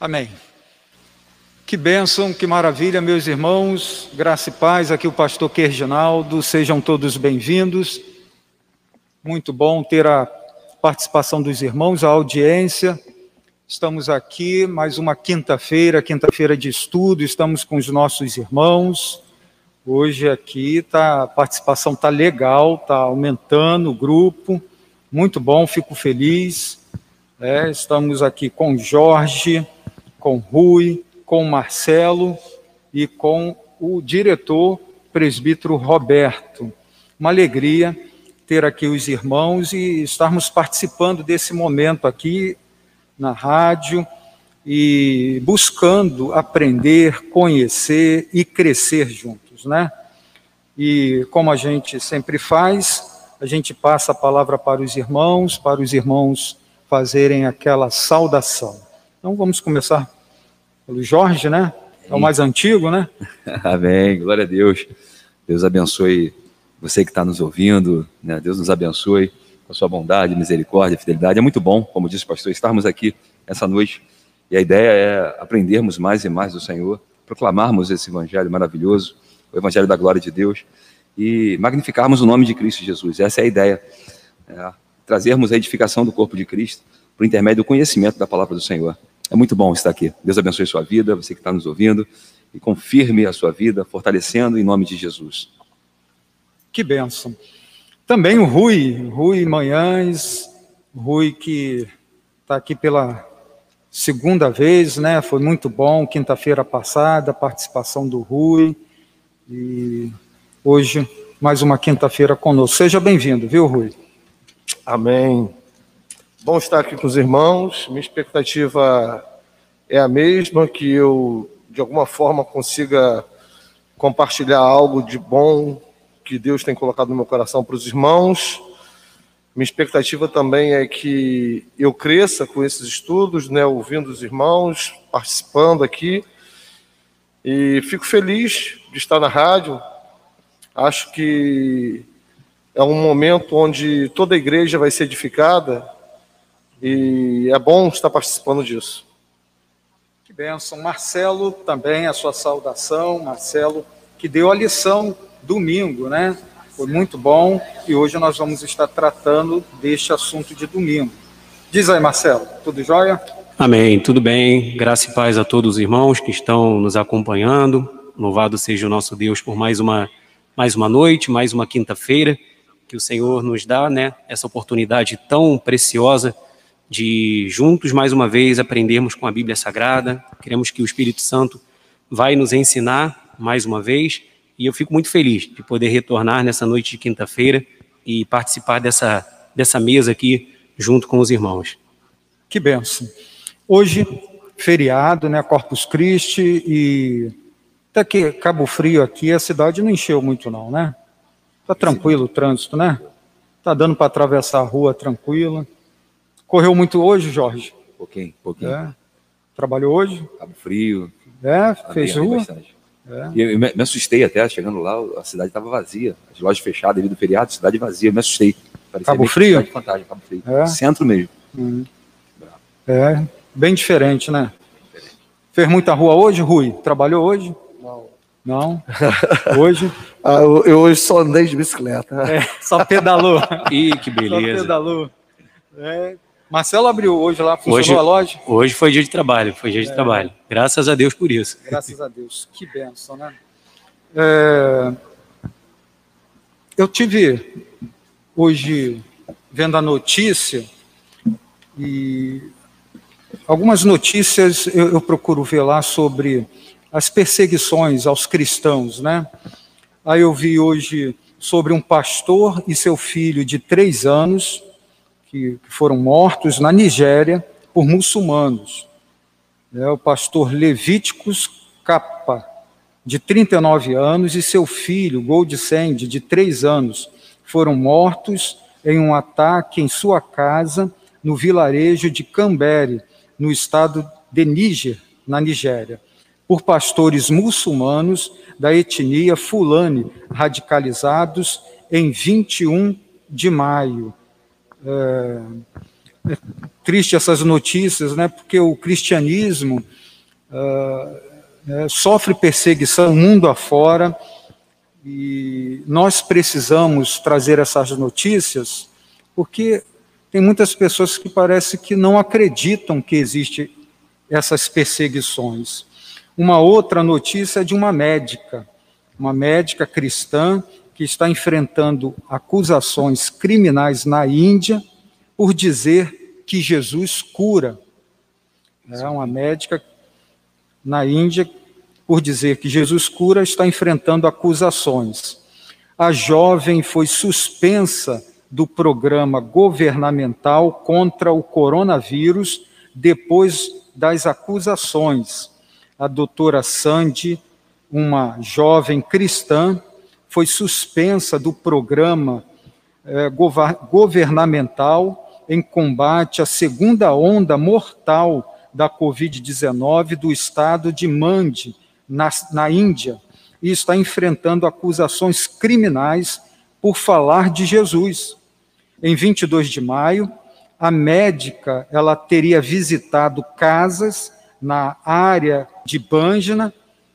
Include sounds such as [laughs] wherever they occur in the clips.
Amém. Que bênção, que maravilha, meus irmãos, graça e paz. Aqui o pastor Kerginaldo, sejam todos bem-vindos. Muito bom ter a participação dos irmãos, a audiência. Estamos aqui mais uma quinta-feira, quinta-feira de estudo, estamos com os nossos irmãos. Hoje aqui tá, a participação está legal, está aumentando o grupo. Muito bom, fico feliz. É, estamos aqui com Jorge com Rui, com Marcelo e com o diretor presbítero Roberto. Uma alegria ter aqui os irmãos e estarmos participando desse momento aqui na rádio e buscando aprender, conhecer e crescer juntos, né? E como a gente sempre faz, a gente passa a palavra para os irmãos, para os irmãos fazerem aquela saudação. Então vamos começar pelo Jorge, né? É o mais antigo, né? [laughs] Amém, glória a Deus. Deus abençoe você que está nos ouvindo, né? Deus nos abençoe com a sua bondade, misericórdia, fidelidade. É muito bom, como disse o pastor, estarmos aqui essa noite. E a ideia é aprendermos mais e mais do Senhor, proclamarmos esse evangelho maravilhoso, o evangelho da glória de Deus, e magnificarmos o nome de Cristo Jesus. Essa é a ideia. É, trazermos a edificação do corpo de Cristo por intermédio do conhecimento da palavra do Senhor. É muito bom estar aqui. Deus abençoe sua vida, você que está nos ouvindo, e confirme a sua vida, fortalecendo em nome de Jesus. Que bênção. Também o Rui, Rui Manhães, Rui que está aqui pela segunda vez, né? Foi muito bom, quinta-feira passada, a participação do Rui. E hoje, mais uma quinta-feira conosco. Seja bem-vindo, viu, Rui? Amém. Bom estar aqui com os irmãos. Minha expectativa é a mesma, que eu, de alguma forma, consiga compartilhar algo de bom que Deus tem colocado no meu coração para os irmãos. Minha expectativa também é que eu cresça com esses estudos, né, ouvindo os irmãos, participando aqui. E fico feliz de estar na rádio. Acho que é um momento onde toda a igreja vai ser edificada e é bom estar participando disso. Que bênção. Marcelo, também a sua saudação. Marcelo, que deu a lição domingo, né? Foi muito bom e hoje nós vamos estar tratando deste assunto de domingo. Diz aí, Marcelo, tudo jóia? Amém, tudo bem. Graça e paz a todos os irmãos que estão nos acompanhando. Louvado seja o nosso Deus por mais uma, mais uma noite, mais uma quinta-feira que o Senhor nos dá, né? Essa oportunidade tão preciosa de juntos mais uma vez aprendermos com a Bíblia Sagrada. Queremos que o Espírito Santo vai nos ensinar mais uma vez e eu fico muito feliz de poder retornar nessa noite de quinta-feira e participar dessa dessa mesa aqui junto com os irmãos. Que benção. Hoje feriado, né, Corpus Christi e até que Cabo Frio aqui a cidade não encheu muito não, né? Tá tranquilo o trânsito, né? Tá dando para atravessar a rua tranquilo. Correu muito hoje, Jorge? Pouquinho, pouquinho. É. Trabalhou hoje? Cabo Frio. É, fez rua? É. E eu me, me, assustei até, chegando lá, a cidade estava vazia. As lojas fechadas devido ao feriado, cidade vazia, eu me assustei. Parecia Cabo Frio? Fantasma, Cabo Frio. É. Centro mesmo. Hum. É, bem diferente, né? Diferente. Fez muita rua hoje, Rui? Trabalhou hoje? Não. Não? [laughs] Hoje? ah, eu, eu, hoje só andei de bicicleta. É, só pedalou. [laughs] Ih, que beleza. Só pedalou. É, Marcelo abriu hoje lá, funcionou hoje, a loja? Hoje foi dia de trabalho, foi dia de é. trabalho. Graças a Deus por isso. Graças a Deus. Que benção, né? É, eu tive hoje vendo a notícia e algumas notícias eu, eu procuro ver lá sobre as perseguições aos cristãos, né? Aí eu vi hoje sobre um pastor e seu filho de três anos que, foram mortos na Nigéria por muçulmanos. É, o pastor Levíticos Capa, de 39 anos, e seu filho, Goldsend, de 3 anos, foram mortos em um ataque em sua casa no vilarejo de Cambere, no estado de Níger, na Nigéria, por pastores muçulmanos da etnia Fulani, radicalizados em 21 de maio é, é triste essas notícias, né? Porque o cristianismo é, sofre perseguição mundo afora e nós precisamos trazer essas notícias porque tem muitas pessoas que parece que não acreditam que existe essas perseguições. Uma outra notícia é de uma médica, uma médica cristã que está enfrentando acusações criminais na Índia por dizer que Jesus cura. É uma médica na Índia por dizer que Jesus cura está enfrentando acusações. A jovem foi suspensa do programa governamental contra o coronavírus depois das acusações. A doutora Sandy, uma jovem cristã, foi suspensa do programa eh, governamental em combate à segunda onda mortal da Covid-19 do estado de Mandi, na, na Índia, e está enfrentando acusações criminais por falar de Jesus. Em 22 de maio, a médica ela teria visitado casas na área de Banjna,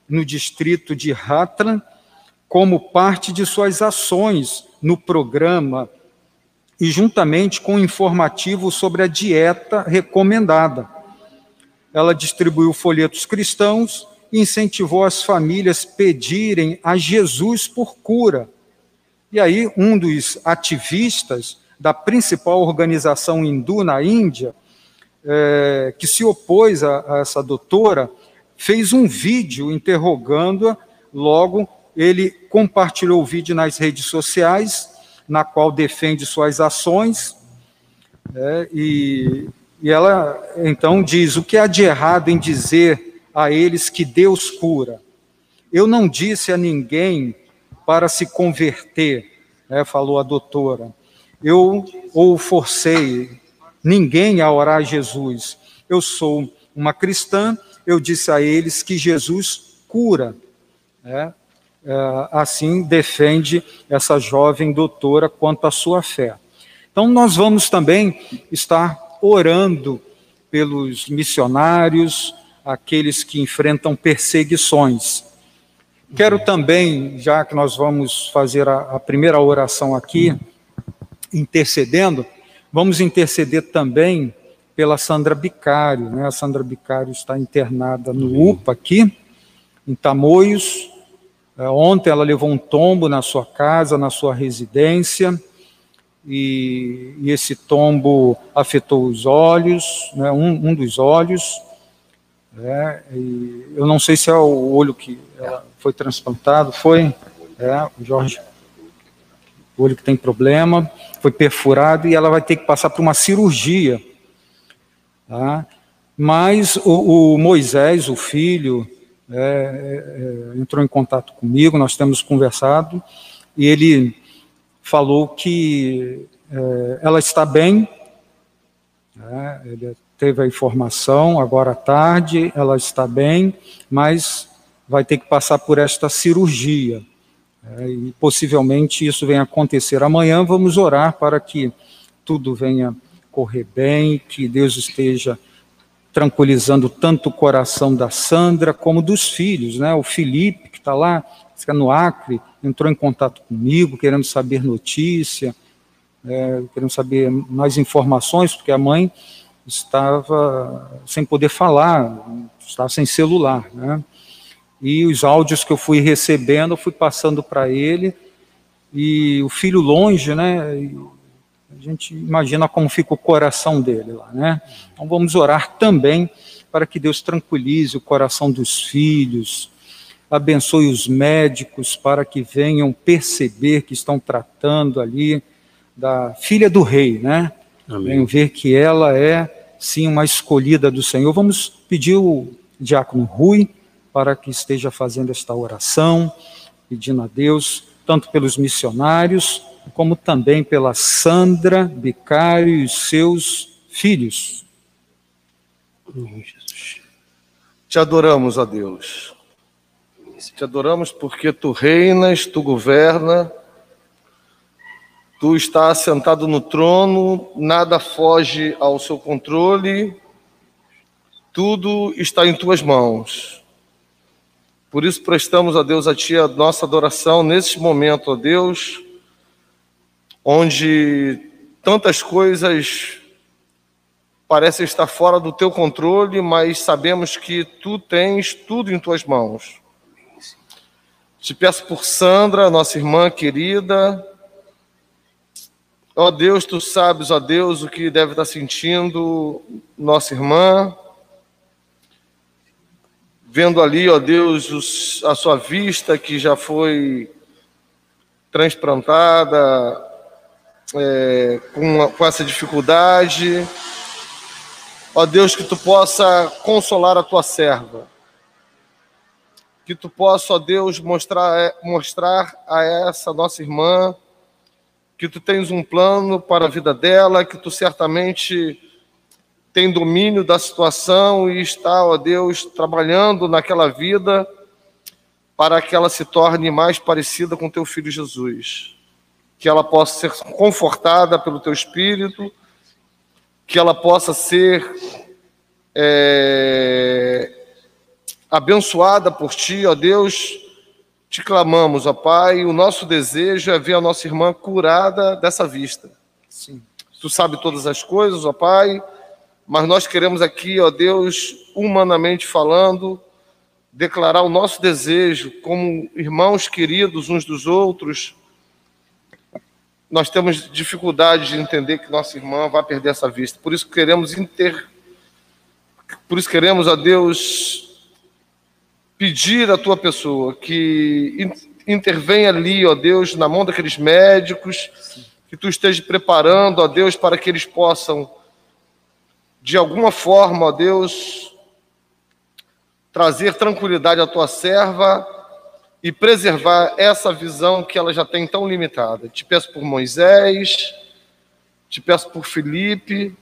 no distrito de Hatran, como parte de suas ações no programa e juntamente com o informativo sobre a dieta recomendada. Ela distribuiu folhetos cristãos e incentivou as famílias pedirem a Jesus por cura. E aí, um dos ativistas da principal organização hindu na Índia, é, que se opôs a, a essa doutora, fez um vídeo interrogando-a. Logo, ele compartilhou o vídeo nas redes sociais, na qual defende suas ações, é, e, e ela então diz: o que há de errado em dizer a eles que Deus cura? Eu não disse a ninguém para se converter, né, falou a doutora eu ou forcei ninguém a orar a Jesus. Eu sou uma cristã, eu disse a eles que Jesus cura. Né? É, assim defende essa jovem doutora quanto à sua fé. Então, nós vamos também estar orando pelos missionários, aqueles que enfrentam perseguições. Quero também, já que nós vamos fazer a, a primeira oração aqui, intercedendo, vamos interceder também pela Sandra Bicário. Né? A Sandra Bicário está internada no UPA aqui, em Tamoios. É, ontem ela levou um tombo na sua casa, na sua residência, e, e esse tombo afetou os olhos, né? um, um, dos olhos. É, eu não sei se é o olho que foi transplantado, foi? É, o Jorge o olho que tem problema, foi perfurado e ela vai ter que passar por uma cirurgia. Tá? Mas o, o Moisés, o filho, é, é, é, entrou em contato comigo, nós temos conversado, e ele falou que é, ela está bem, né? ele teve a informação agora à tarde, ela está bem, mas vai ter que passar por esta cirurgia. É, e possivelmente isso venha acontecer amanhã. Vamos orar para que tudo venha correr bem, que Deus esteja tranquilizando tanto o coração da Sandra como dos filhos, né? O Felipe, que está lá, está no Acre, entrou em contato comigo, querendo saber notícia, é, querendo saber mais informações, porque a mãe estava sem poder falar, estava sem celular, né? e os áudios que eu fui recebendo, eu fui passando para ele, e o filho longe, né? A gente imagina como fica o coração dele lá, né? Então vamos orar também para que Deus tranquilize o coração dos filhos, abençoe os médicos para que venham perceber que estão tratando ali da filha do rei, né? Amém. Venham ver que ela é sim uma escolhida do Senhor. Vamos pedir o diácono Rui para que esteja fazendo esta oração, pedindo a Deus, tanto pelos missionários, como também pela Sandra, Bicário e seus filhos. Te adoramos, ó Deus. Te adoramos porque tu reinas, tu governa, Tu estás sentado no trono, nada foge ao seu controle, tudo está em tuas mãos. Por isso prestamos a Deus a Ti a nossa adoração nesse momento, ó Deus, onde tantas coisas parecem estar fora do Teu controle, mas sabemos que Tu tens tudo em Tuas mãos. Te peço por Sandra, nossa irmã querida. Ó Deus, Tu sabes, ó Deus, o que deve estar sentindo nossa irmã vendo ali, ó Deus, os, a sua vista que já foi transplantada é, com, com essa dificuldade. Ó Deus, que tu possa consolar a tua serva. Que tu possa, ó Deus, mostrar, é, mostrar a essa nossa irmã que tu tens um plano para a vida dela, que tu certamente tem domínio da situação e está, ó Deus, trabalhando naquela vida para que ela se torne mais parecida com teu filho Jesus. Que ela possa ser confortada pelo teu espírito, que ela possa ser é, abençoada por ti, ó Deus. Te clamamos, ó Pai, o nosso desejo é ver a nossa irmã curada dessa vista. Sim. Tu sabe todas as coisas, ó Pai mas nós queremos aqui, ó Deus, humanamente falando, declarar o nosso desejo como irmãos queridos uns dos outros. Nós temos dificuldade de entender que nossa irmã vai perder essa vista. Por isso queremos inter por isso queremos a Deus pedir à tua pessoa que intervenha ali, ó Deus, na mão daqueles médicos, que tu esteja preparando, ó Deus, para que eles possam de alguma forma, ó Deus, trazer tranquilidade à tua serva e preservar essa visão que ela já tem tão limitada. Te peço por Moisés, te peço por Felipe,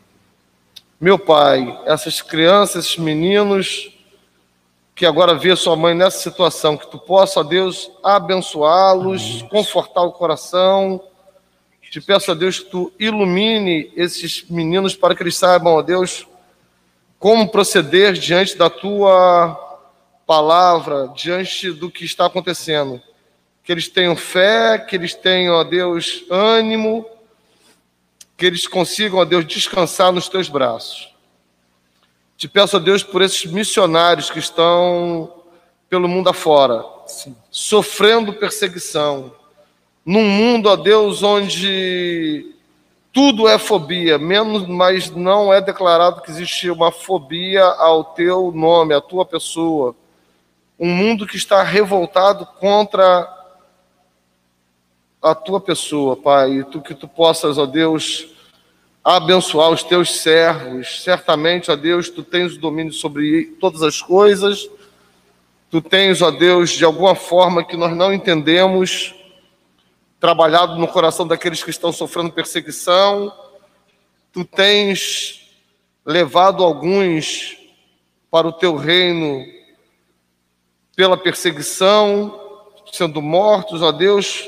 meu pai, essas crianças, esses meninos que agora vê sua mãe nessa situação, que tu possa, ó Deus, abençoá-los, confortar o coração te peço a Deus que tu ilumine esses meninos para que eles saibam, ó Deus, como proceder diante da tua palavra, diante do que está acontecendo. Que eles tenham fé, que eles tenham, ó Deus, ânimo, que eles consigam, ó Deus, descansar nos teus braços. Te peço, ó Deus, por esses missionários que estão pelo mundo afora, Sim. sofrendo perseguição, num mundo, ó Deus, onde tudo é fobia, menos, mas não é declarado que existe uma fobia ao teu nome, à tua pessoa. Um mundo que está revoltado contra a tua pessoa, Pai, e tu que tu possas, ó Deus, abençoar os teus servos. Certamente, ó Deus, tu tens o domínio sobre todas as coisas. Tu tens, ó Deus, de alguma forma que nós não entendemos, trabalhado no coração daqueles que estão sofrendo perseguição. Tu tens levado alguns para o teu reino pela perseguição, sendo mortos, ó Deus,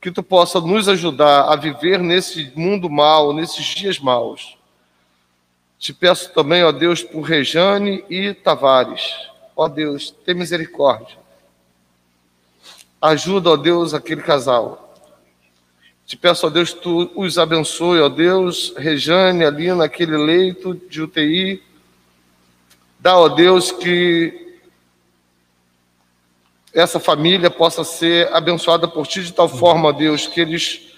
que tu possa nos ajudar a viver nesse mundo mal, nesses dias maus. Te peço também, ó Deus, por Rejane e Tavares. Ó Deus, tem misericórdia. Ajuda, ó Deus, aquele casal. Te peço, ó Deus, tu os abençoe, ó Deus, Rejane ali naquele leito de UTI. Dá, ó Deus, que essa família possa ser abençoada por ti de tal forma, Deus, que eles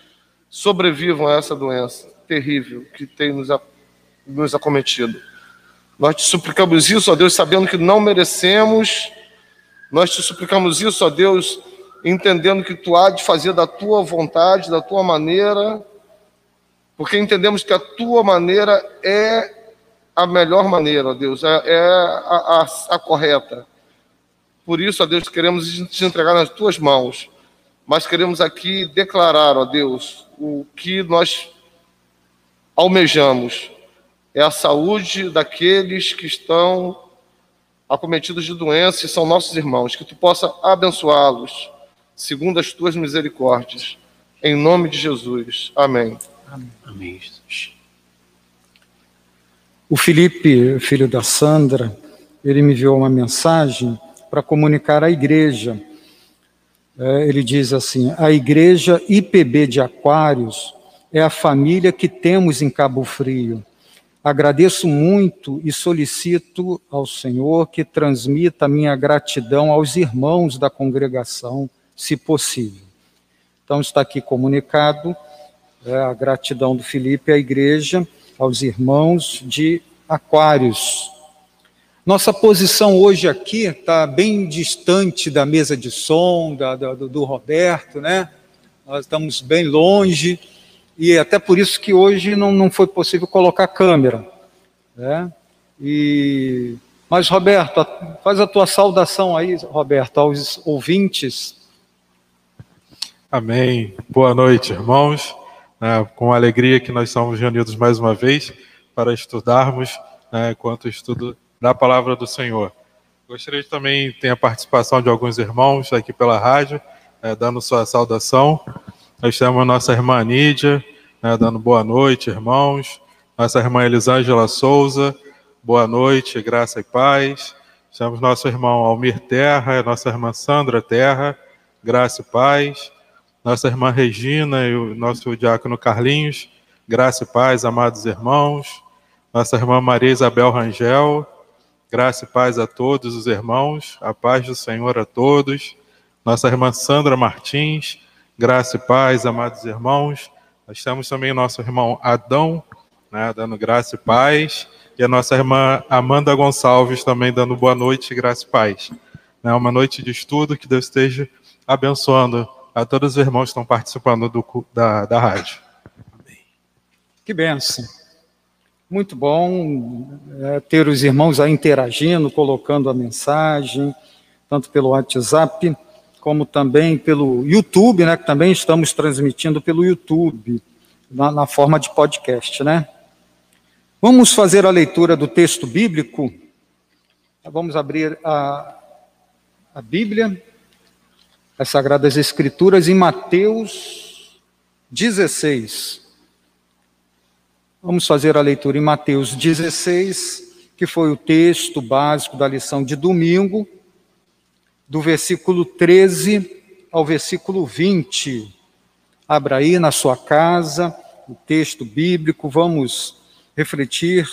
sobrevivam a essa doença terrível que tem nos, nos acometido. Nós te suplicamos isso, ó Deus, sabendo que não merecemos. Nós te suplicamos isso, ó Deus, entendendo que tu há de fazer da tua vontade, da tua maneira, porque entendemos que a tua maneira é a melhor maneira, ó Deus, é, é a, a, a correta. Por isso, ó Deus, queremos te entregar nas tuas mãos, mas queremos aqui declarar, ó Deus, o que nós almejamos é a saúde daqueles que estão acometidos de doença e são nossos irmãos, que tu possa abençoá-los segundo as tuas misericórdias. Em nome de Jesus. Amém. Amém, Jesus. O Felipe, filho da Sandra, ele me enviou uma mensagem para comunicar à igreja. É, ele diz assim: a igreja IPB de Aquários é a família que temos em Cabo Frio. Agradeço muito e solicito ao Senhor que transmita minha gratidão aos irmãos da congregação, se possível. Então, está aqui comunicado é, a gratidão do Felipe à igreja, aos irmãos de Aquários. Nossa posição hoje aqui está bem distante da mesa de som, da, da, do Roberto, né? Nós estamos bem longe e até por isso que hoje não, não foi possível colocar câmera. Né? E, mas, Roberto, faz a tua saudação aí, Roberto, aos ouvintes. Amém. Boa noite, irmãos. É, com alegria que nós estamos reunidos mais uma vez para estudarmos né, enquanto estudo da palavra do Senhor. Gostaria de também ter a participação de alguns irmãos aqui pela rádio, é, dando sua saudação. Nós temos a nossa irmã Nídia, né, dando boa noite, irmãos. Nossa irmã Elisângela Souza, boa noite, graça e paz. Temos nosso irmão Almir Terra, nossa irmã Sandra Terra, graça e paz. Nossa irmã Regina e o nosso diácono Carlinhos, graça e paz, amados irmãos. Nossa irmã Maria Isabel Rangel, graça e paz a todos os irmãos, a paz do Senhor a todos. Nossa irmã Sandra Martins, graça e paz, amados irmãos. Nós temos também nosso irmão Adão, né, dando graça e paz, e a nossa irmã Amanda Gonçalves também dando boa noite, graça e paz. Né, uma noite de estudo, que Deus esteja abençoando a todos os irmãos que estão participando do, da, da rádio. Que benção. Muito bom é, ter os irmãos aí interagindo, colocando a mensagem, tanto pelo WhatsApp como também pelo YouTube, né, que também estamos transmitindo pelo YouTube, na, na forma de podcast, né? Vamos fazer a leitura do texto bíblico. Vamos abrir a, a Bíblia, as Sagradas Escrituras, em Mateus 16. Vamos fazer a leitura em Mateus 16, que foi o texto básico da lição de domingo do versículo 13 ao versículo 20. Abra aí na sua casa o texto bíblico, vamos refletir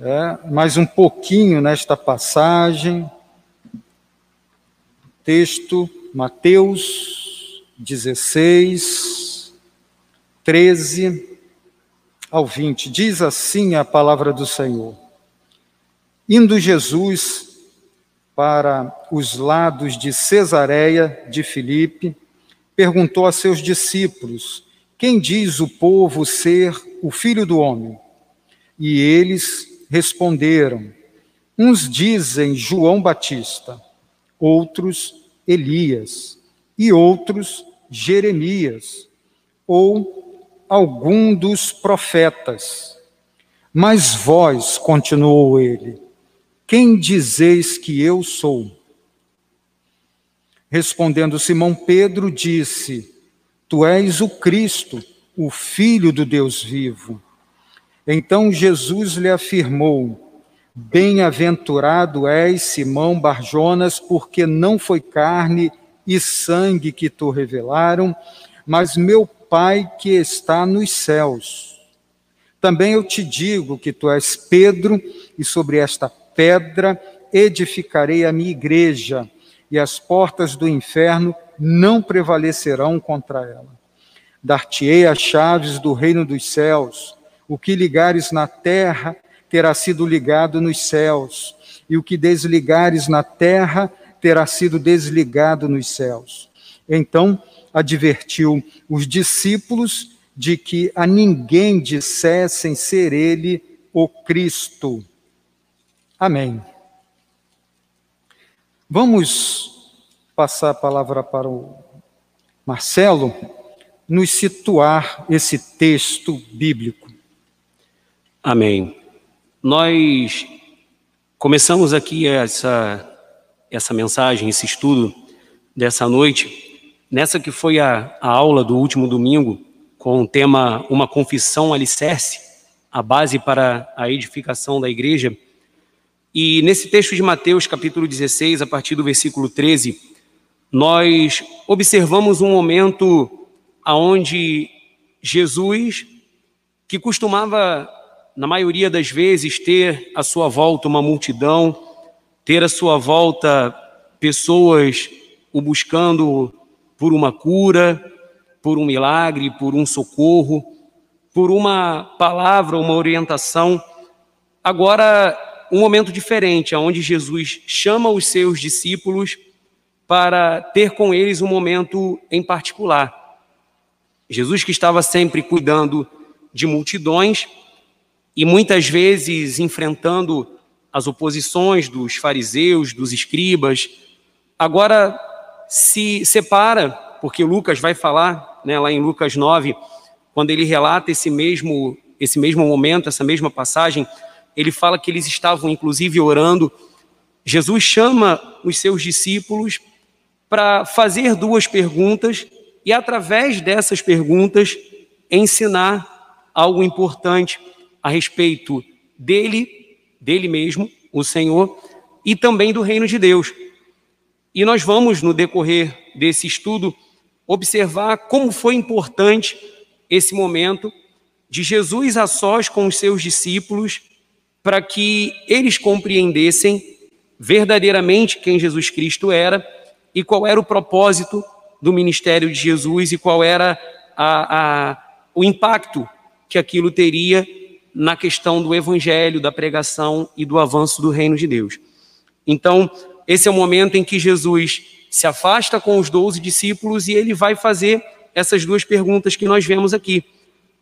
é, mais um pouquinho nesta passagem. Texto, Mateus 16, 13 ao 20. Diz assim a palavra do Senhor: Indo Jesus para os lados de Cesareia de Filipe, perguntou a seus discípulos: Quem diz o povo ser o filho do homem? E eles responderam: Uns dizem João Batista, outros Elias, e outros Jeremias, ou algum dos profetas. Mas vós, continuou ele, quem dizeis que eu sou? Respondendo Simão Pedro, disse: Tu és o Cristo, o Filho do Deus vivo. Então Jesus lhe afirmou: Bem-aventurado és, Simão Barjonas, porque não foi carne e sangue que tu revelaram, mas meu Pai que está nos céus. Também eu te digo que tu és Pedro, e sobre esta pedra edificarei a minha igreja, e as portas do inferno não prevalecerão contra ela. Dar-te-ei as chaves do reino dos céus. O que ligares na terra terá sido ligado nos céus, e o que desligares na terra terá sido desligado nos céus. Então advertiu os discípulos de que a ninguém dissessem ser ele o Cristo. Amém. Vamos passar a palavra para o Marcelo, nos situar esse texto bíblico. Amém. Nós começamos aqui essa, essa mensagem, esse estudo dessa noite, nessa que foi a, a aula do último domingo, com o tema Uma Confissão Alicerce, a base para a edificação da igreja. E nesse texto de Mateus, capítulo 16, a partir do versículo 13, nós observamos um momento aonde Jesus, que costumava, na maioria das vezes, ter à sua volta uma multidão, ter à sua volta pessoas o buscando por uma cura, por um milagre, por um socorro, por uma palavra, uma orientação. Agora, um momento diferente, onde Jesus chama os seus discípulos para ter com eles um momento em particular. Jesus, que estava sempre cuidando de multidões e muitas vezes enfrentando as oposições dos fariseus, dos escribas, agora se separa, porque Lucas vai falar, né, lá em Lucas 9, quando ele relata esse mesmo, esse mesmo momento, essa mesma passagem, ele fala que eles estavam inclusive orando. Jesus chama os seus discípulos para fazer duas perguntas e, através dessas perguntas, ensinar algo importante a respeito dele, dele mesmo, o Senhor, e também do reino de Deus. E nós vamos, no decorrer desse estudo, observar como foi importante esse momento de Jesus a sós com os seus discípulos, para que eles compreendessem verdadeiramente quem Jesus Cristo era e qual era o propósito do ministério de Jesus e qual era a, a, o impacto que aquilo teria na questão do evangelho, da pregação e do avanço do reino de Deus. Então, esse é o momento em que Jesus se afasta com os doze discípulos e ele vai fazer essas duas perguntas que nós vemos aqui.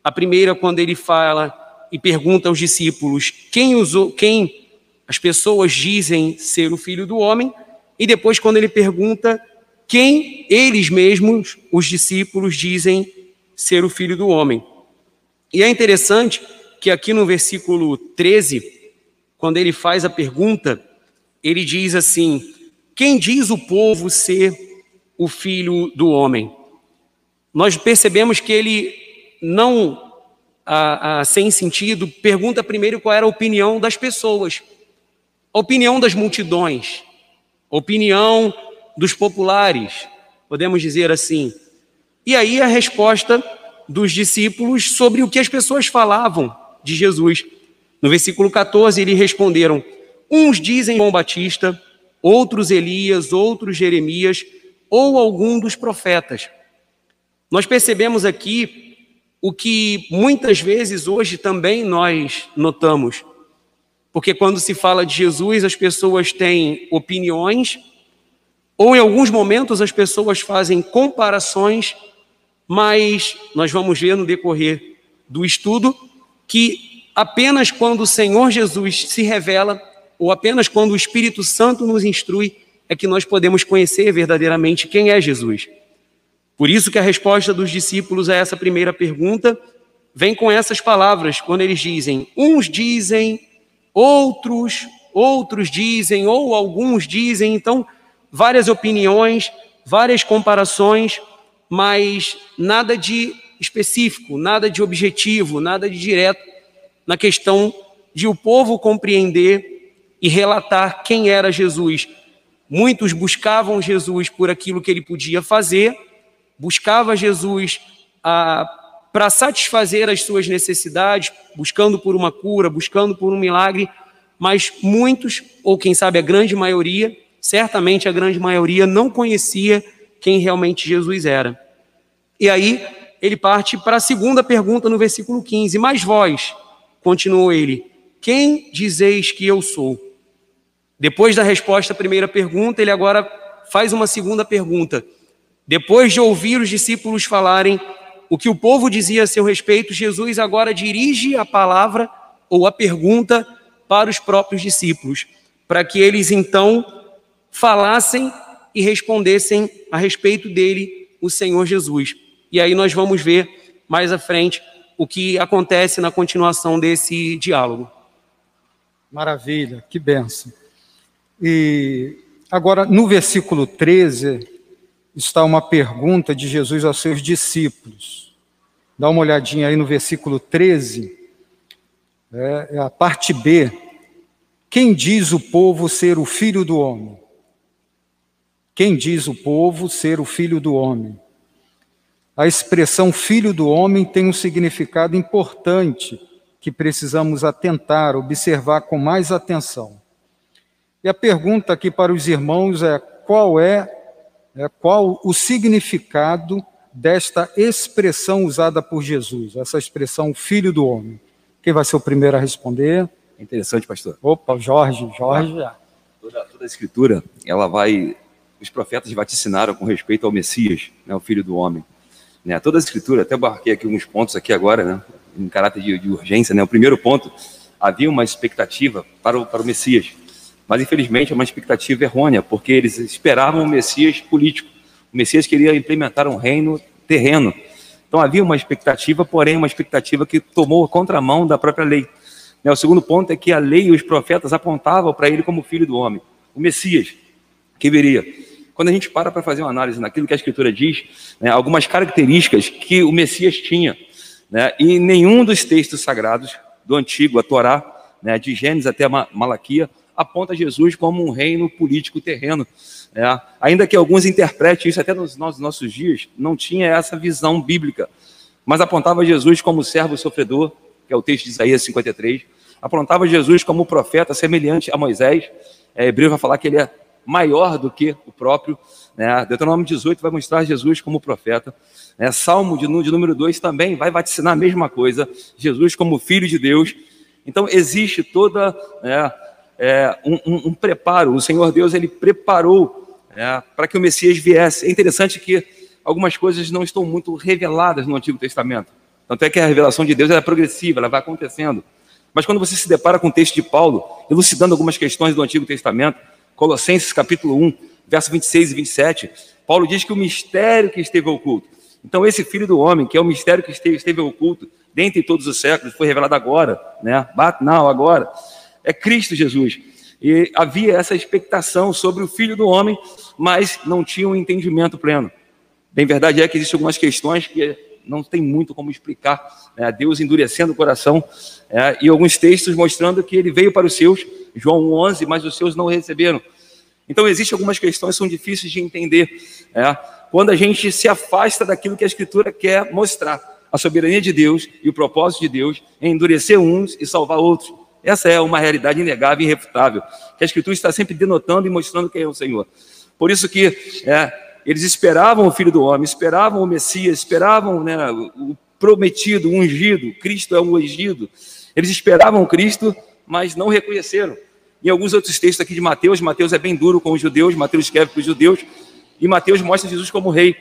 A primeira, quando ele fala e pergunta aos discípulos quem, usou, quem as pessoas dizem ser o filho do homem, e depois, quando ele pergunta quem eles mesmos, os discípulos, dizem ser o filho do homem. E é interessante que aqui no versículo 13, quando ele faz a pergunta, ele diz assim: Quem diz o povo ser o filho do homem? Nós percebemos que ele não, a, a, sem sentido, pergunta primeiro qual era a opinião das pessoas, a opinião das multidões opinião dos populares, podemos dizer assim. E aí a resposta dos discípulos sobre o que as pessoas falavam de Jesus. No versículo 14, eles responderam: Uns dizem João Batista, outros Elias, outros Jeremias, ou algum dos profetas. Nós percebemos aqui o que muitas vezes hoje também nós notamos. Porque quando se fala de Jesus, as pessoas têm opiniões, ou em alguns momentos as pessoas fazem comparações, mas nós vamos ver no decorrer do estudo que apenas quando o Senhor Jesus se revela, ou apenas quando o Espírito Santo nos instrui, é que nós podemos conhecer verdadeiramente quem é Jesus. Por isso que a resposta dos discípulos a essa primeira pergunta vem com essas palavras, quando eles dizem: uns dizem outros, outros dizem, ou alguns dizem, então, várias opiniões, várias comparações, mas nada de específico, nada de objetivo, nada de direto na questão de o povo compreender e relatar quem era Jesus. Muitos buscavam Jesus por aquilo que ele podia fazer, buscava Jesus a para satisfazer as suas necessidades, buscando por uma cura, buscando por um milagre, mas muitos, ou quem sabe a grande maioria, certamente a grande maioria não conhecia quem realmente Jesus era. E aí ele parte para a segunda pergunta no versículo 15: Mas vós, continuou ele, quem dizeis que eu sou? Depois da resposta à primeira pergunta, ele agora faz uma segunda pergunta. Depois de ouvir os discípulos falarem o que o povo dizia a seu respeito, Jesus agora dirige a palavra ou a pergunta para os próprios discípulos, para que eles então falassem e respondessem a respeito dele, o Senhor Jesus. E aí nós vamos ver mais à frente o que acontece na continuação desse diálogo. Maravilha, que benção. E agora, no versículo 13, está uma pergunta de Jesus aos seus discípulos. Dá uma olhadinha aí no versículo 13, é, é a parte B. Quem diz o povo ser o filho do homem? Quem diz o povo ser o filho do homem? A expressão filho do homem tem um significado importante que precisamos atentar, observar com mais atenção. E a pergunta aqui para os irmãos é: qual é, é qual o significado desta expressão usada por Jesus, essa expressão filho do homem? Quem vai ser o primeiro a responder? Interessante, pastor. Opa, Jorge, Jorge. Toda, toda a escritura, ela vai. Os profetas vaticinaram com respeito ao Messias, né, o filho do homem. Né, toda a escritura, até barquei aqui alguns pontos aqui agora, né, em caráter de, de urgência. Né, o primeiro ponto, havia uma expectativa para o, para o Messias, mas infelizmente é uma expectativa errônea, porque eles esperavam o Messias político. O Messias queria implementar um reino terreno. Então havia uma expectativa, porém uma expectativa que tomou a contramão da própria lei. Né, o segundo ponto é que a lei e os profetas apontavam para ele como filho do homem, o Messias, que viria. Quando a gente para para fazer uma análise naquilo que a Escritura diz, né, algumas características que o Messias tinha, né, e nenhum dos textos sagrados do Antigo, a Torá, né, de Gênesis até Malaquia, aponta Jesus como um reino político terreno. É, ainda que alguns interpretem isso até nos nossos dias, não tinha essa visão bíblica, mas apontava Jesus como servo sofredor, que é o texto de Isaías 53, apontava Jesus como profeta semelhante a Moisés. É, Hebreu vai falar que ele é maior do que o próprio. Né? Deuteronômio 18 vai mostrar Jesus como profeta. É, Salmo de, de número 2 também vai vaticinar a mesma coisa, Jesus como filho de Deus. Então existe toda é, é, um, um, um, preparo, o Senhor Deus ele preparou é, para que o Messias viesse. É interessante que algumas coisas não estão muito reveladas no Antigo Testamento. Tanto é que a revelação de Deus é progressiva, ela vai acontecendo. Mas quando você se depara com o texto de Paulo, elucidando algumas questões do Antigo Testamento, Colossenses capítulo 1, verso 26 e 27, Paulo diz que o mistério que esteve oculto. Então, esse filho do homem, que é o mistério que esteve, esteve oculto dentre todos os séculos, foi revelado agora, né? Now, agora. É Cristo Jesus. E havia essa expectação sobre o filho do homem, mas não tinha um entendimento pleno. Bem, verdade é que existem algumas questões que não tem muito como explicar. Né? Deus endurecendo o coração é, e alguns textos mostrando que ele veio para os seus, João 11, mas os seus não receberam. Então, existem algumas questões que são difíceis de entender. É, quando a gente se afasta daquilo que a Escritura quer mostrar, a soberania de Deus e o propósito de Deus em endurecer uns e salvar outros. Essa é uma realidade inegável e irrefutável, que a Escritura está sempre denotando e mostrando quem é o Senhor. Por isso que é, eles esperavam o Filho do Homem, esperavam o Messias, esperavam né, o prometido, o ungido. Cristo é um ungido. Eles esperavam Cristo, mas não reconheceram. Em alguns outros textos aqui de Mateus, Mateus é bem duro com os judeus, Mateus escreve para os judeus, e Mateus mostra Jesus como rei.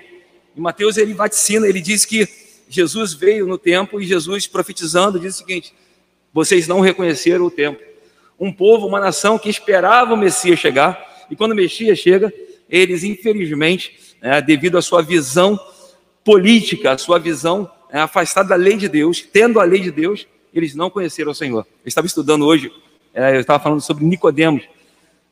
E Mateus ele vaticina, ele diz que Jesus veio no tempo e Jesus profetizando diz o seguinte: vocês não reconheceram o tempo. Um povo, uma nação que esperava o Messias chegar, e quando o Messias chega, eles, infelizmente, né, devido à sua visão política, à sua visão né, afastada da lei de Deus, tendo a lei de Deus, eles não conheceram o Senhor. Eu estava estudando hoje, é, eu estava falando sobre Nicodemos.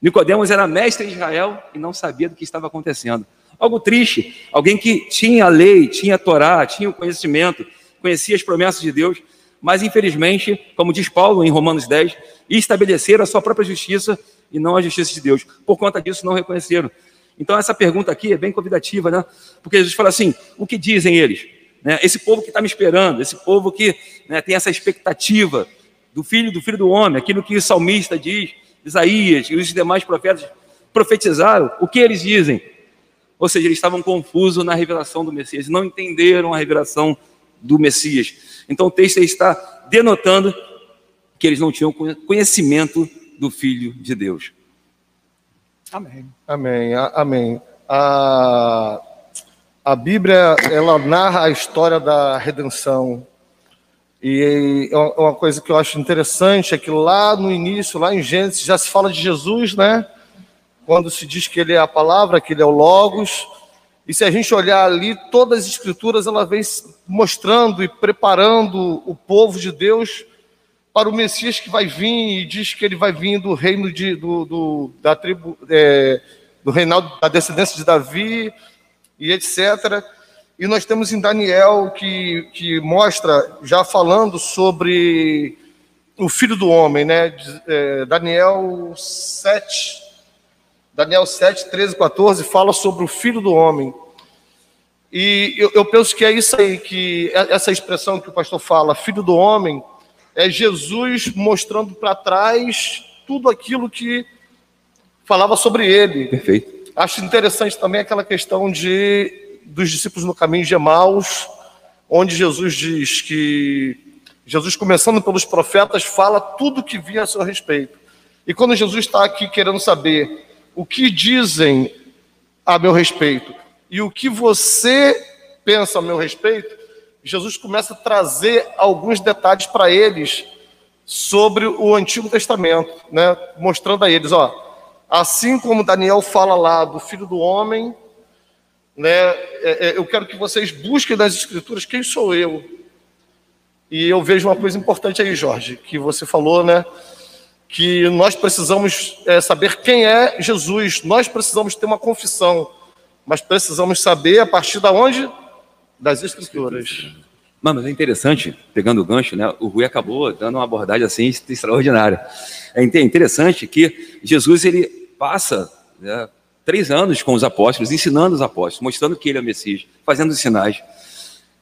Nicodemos era mestre em Israel e não sabia do que estava acontecendo. Algo triste. Alguém que tinha a lei, tinha a Torá, tinha o conhecimento, conhecia as promessas de Deus, mas infelizmente, como diz Paulo em Romanos 10, estabeleceram a sua própria justiça e não a justiça de Deus. Por conta disso, não reconheceram. Então, essa pergunta aqui é bem convidativa, né? Porque Jesus fala assim: o que dizem eles? Né? Esse povo que está me esperando, esse povo que né, tem essa expectativa do filho do filho do homem, aquilo que o salmista diz, Isaías e os demais profetas profetizaram, o que eles dizem? Ou seja, eles estavam confusos na revelação do Messias, não entenderam a revelação do Messias. Então o texto está denotando que eles não tinham conhecimento do Filho de Deus. Amém. Amém. Amém. A, a Bíblia ela narra a história da redenção e é uma coisa que eu acho interessante é que lá no início, lá em Gênesis, já se fala de Jesus, né? Quando se diz que ele é a palavra, que ele é o Logos. E se a gente olhar ali, todas as escrituras ela vem mostrando e preparando o povo de Deus para o Messias que vai vir e diz que ele vai vir do reino de, do, do da tribo é, do reinado da descendência de Davi e etc. E nós temos em Daniel que, que mostra, já falando sobre o filho do homem, né? É, Daniel 7, Daniel 7, 13, 14, fala sobre o filho do homem. E eu, eu penso que é isso aí, que é, essa expressão que o pastor fala, filho do homem, é Jesus mostrando para trás tudo aquilo que falava sobre ele. Perfeito. Acho interessante também aquela questão de dos discípulos no caminho de Emaús, onde Jesus diz que Jesus, começando pelos profetas, fala tudo que via a seu respeito. E quando Jesus está aqui querendo saber o que dizem a meu respeito e o que você pensa a meu respeito, Jesus começa a trazer alguns detalhes para eles sobre o Antigo Testamento, né? mostrando a eles, ó, assim como Daniel fala lá do Filho do Homem, né? É, é, eu quero que vocês busquem nas Escrituras quem sou eu. E eu vejo uma coisa importante aí, Jorge, que você falou, né? Que nós precisamos é, saber quem é Jesus. Nós precisamos ter uma confissão, mas precisamos saber a partir da onde das Escrituras. Mano, é interessante, pegando o gancho, né? O Rui acabou dando uma abordagem assim extraordinária. É interessante que Jesus ele passa né, três anos com os apóstolos, ensinando os apóstolos, mostrando que ele é o Messias, fazendo os sinais.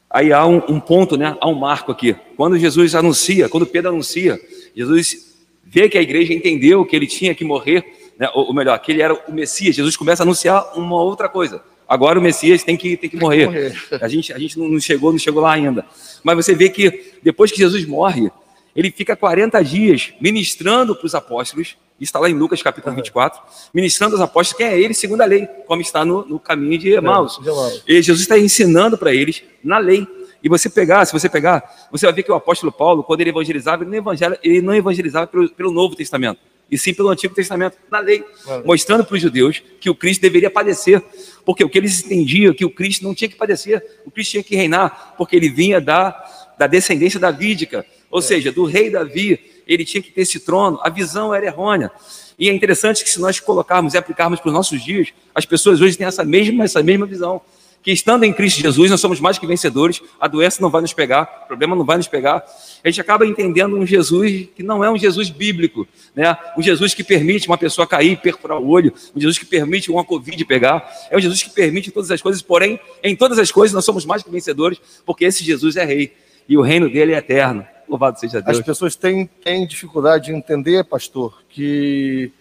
Aí há um, um, ponto, né? Há um marco aqui. Quando Jesus anuncia, quando Pedro anuncia, Jesus vê que a igreja entendeu que ele tinha que morrer, né? ou, ou melhor, que ele era o Messias. Jesus começa a anunciar uma outra coisa. Agora o Messias tem que, tem que morrer. Tem que morrer. [laughs] A gente, a gente não chegou, não chegou lá ainda. Mas você vê que depois que Jesus morre, ele fica 40 dias ministrando para os apóstolos, está lá em Lucas capítulo 24, ministrando aos apóstolos quem é ele segundo a lei, como está no, no caminho de Emaús. É, e Jesus está ensinando para eles na lei. E você pegar, se você pegar, você vai ver que o apóstolo Paulo, quando ele evangelizava, ele não, ele não evangelizava pelo, pelo Novo Testamento e sim pelo Antigo Testamento, na lei, mostrando para os judeus que o Cristo deveria padecer, porque o que eles entendiam que o Cristo não tinha que padecer, o Cristo tinha que reinar, porque ele vinha da, da descendência davídica, ou é. seja, do rei Davi, ele tinha que ter esse trono, a visão era errônea. E é interessante que se nós colocarmos e aplicarmos para os nossos dias, as pessoas hoje têm essa mesma, essa mesma visão que estando em Cristo Jesus, nós somos mais que vencedores, a doença não vai nos pegar, o problema não vai nos pegar. A gente acaba entendendo um Jesus que não é um Jesus bíblico, né? um Jesus que permite uma pessoa cair e perfurar o olho, um Jesus que permite uma Covid pegar, é um Jesus que permite todas as coisas, porém, em todas as coisas nós somos mais que vencedores, porque esse Jesus é rei e o reino dele é eterno. Louvado seja Deus. As pessoas têm, têm dificuldade de entender, pastor, que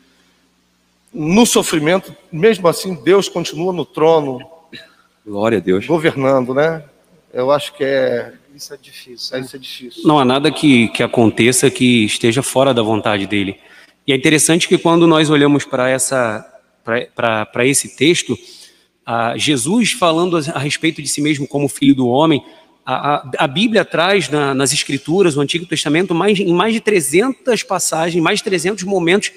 no sofrimento, mesmo assim, Deus continua no trono, Glória a Deus. Governando, né? Eu acho que é. Isso é difícil. É, isso é difícil. Não há nada que, que aconteça que esteja fora da vontade dele. E é interessante que quando nós olhamos para essa para esse texto, Jesus falando a respeito de si mesmo como filho do homem, a, a, a Bíblia traz na, nas Escrituras, no Antigo Testamento, mais, em mais de 300 passagens, mais de 300 momentos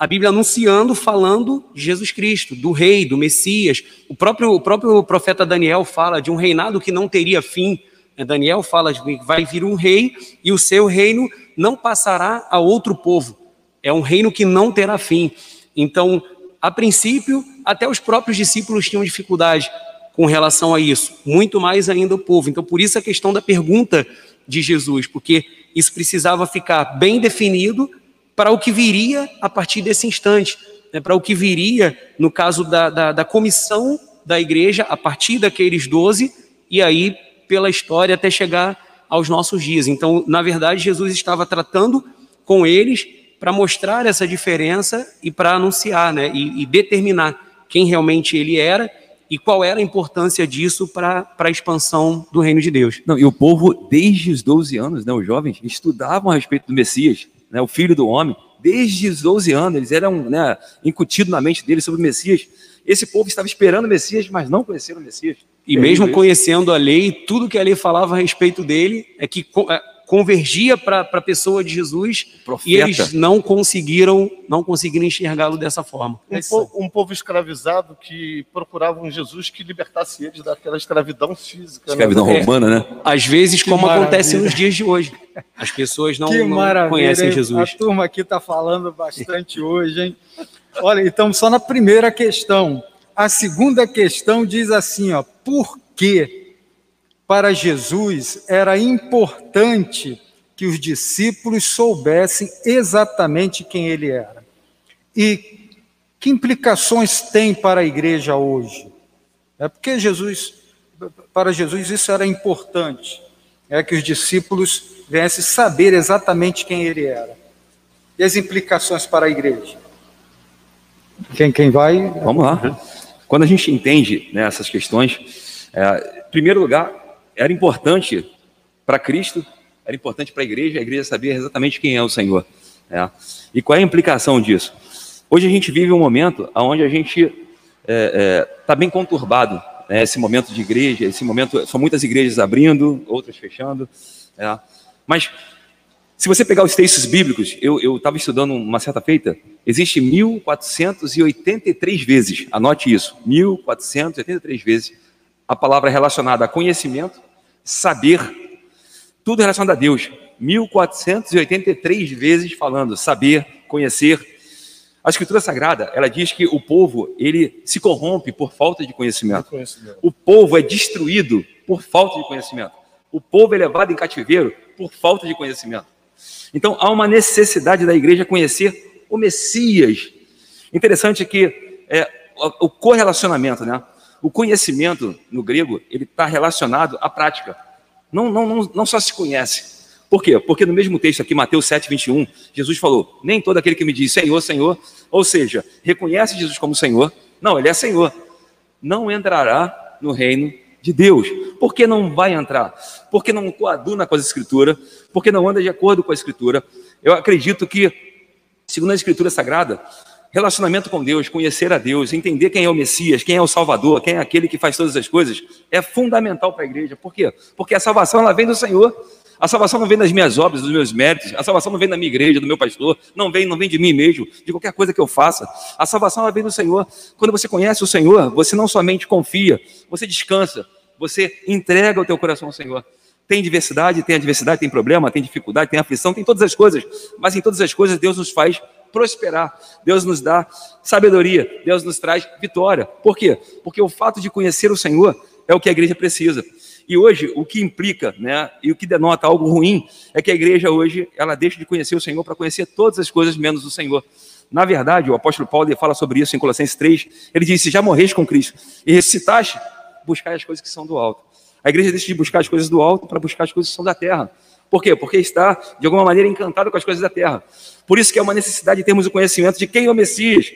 a Bíblia anunciando, falando de Jesus Cristo, do rei, do Messias. O próprio, o próprio profeta Daniel fala de um reinado que não teria fim. É, Daniel fala de que vai vir um rei e o seu reino não passará a outro povo. É um reino que não terá fim. Então, a princípio, até os próprios discípulos tinham dificuldade com relação a isso, muito mais ainda o povo. Então, por isso a questão da pergunta de Jesus, porque isso precisava ficar bem definido para o que viria a partir desse instante, né, para o que viria, no caso da, da, da comissão da igreja, a partir daqueles doze, e aí pela história até chegar aos nossos dias. Então, na verdade, Jesus estava tratando com eles para mostrar essa diferença e para anunciar, né, e, e, determinar quem realmente ele era e qual era a importância disso para a expansão do reino de Deus. Não, e o povo, desde os 12 anos, né, os jovens, estudavam a respeito do Messias né, o filho do homem, desde os 12 anos, eles eram né, incutidos na mente deles sobre o Messias. Esse povo estava esperando o Messias, mas não conheceram o Messias. E mesmo conhecendo a lei, tudo que a lei falava a respeito dele é que é, convergia para a pessoa de Jesus Profeta. e eles não conseguiram não conseguiram enxergá-lo dessa forma. Um, po um, povo escravizado que procurava um Jesus que libertasse eles daquela escravidão física. Né? Escravidão né? romana, né? Às vezes, que como maravilha. acontece nos dias de hoje. As pessoas não, não conhecem Jesus. A turma aqui está falando bastante hoje, hein? Olha, então só na primeira questão. a segunda questão diz assim, ó, por que para Jesus era importante que os discípulos soubessem exatamente quem ele era? E que implicações tem para a igreja hoje? É porque Jesus, para Jesus isso era importante, é que os discípulos viessem saber exatamente quem ele era. E as implicações para a igreja? Quem, quem vai? Vamos lá. Quando a gente entende né, essas questões, é, em primeiro lugar, era importante para Cristo, era importante para a igreja, a igreja saber exatamente quem é o Senhor. Né? E qual é a implicação disso? Hoje a gente vive um momento onde a gente está é, é, tá bem conturbado, né? esse momento de igreja, esse momento, são muitas igrejas abrindo, outras fechando. Né? Mas se você pegar os textos bíblicos, eu estava estudando uma certa feita, existe 1483 vezes, anote isso, 1483 vezes, a palavra relacionada a conhecimento, saber, tudo relacionado a Deus. 1483 vezes falando saber, conhecer. A Escritura Sagrada, ela diz que o povo, ele se corrompe por falta de conhecimento. conhecimento. O povo é destruído por falta de conhecimento. O povo é levado em cativeiro por falta de conhecimento. Então, há uma necessidade da igreja conhecer o Messias. Interessante que é, o, o correlacionamento, né? O conhecimento no grego, ele está relacionado à prática. Não, não, não, não só se conhece. Por quê? Porque no mesmo texto aqui, Mateus 7, 21, Jesus falou: Nem todo aquele que me diz Senhor, Senhor, ou seja, reconhece Jesus como Senhor, não, ele é Senhor, não entrará no reino de Deus. Por que não vai entrar? Porque não coaduna com a Escritura, porque não anda de acordo com a Escritura. Eu acredito que, segundo a Escritura Sagrada, relacionamento com Deus, conhecer a Deus, entender quem é o Messias, quem é o Salvador, quem é aquele que faz todas as coisas, é fundamental para a igreja. Por quê? Porque a salvação ela vem do Senhor. A salvação não vem das minhas obras, dos meus méritos. A salvação não vem da minha igreja, do meu pastor. Não vem, não vem de mim mesmo, de qualquer coisa que eu faça. A salvação ela vem do Senhor. Quando você conhece o Senhor, você não somente confia, você descansa. Você entrega o teu coração ao Senhor. Tem diversidade, tem adversidade, tem problema, tem dificuldade, tem aflição, tem todas as coisas. Mas em todas as coisas Deus nos faz prosperar. Deus nos dá sabedoria. Deus nos traz vitória. Por quê? Porque o fato de conhecer o Senhor é o que a igreja precisa. E hoje, o que implica, né, e o que denota algo ruim, é que a igreja hoje, ela deixa de conhecer o Senhor para conhecer todas as coisas menos o Senhor. Na verdade, o apóstolo Paulo fala sobre isso em Colossenses 3, ele diz, se já morreste com Cristo e ressuscitaste, buscar as coisas que são do alto. A igreja deixa de buscar as coisas do alto para buscar as coisas que são da terra. Por quê? Porque está, de alguma maneira, encantado com as coisas da terra. Por isso que é uma necessidade de termos o conhecimento de quem é o Messias.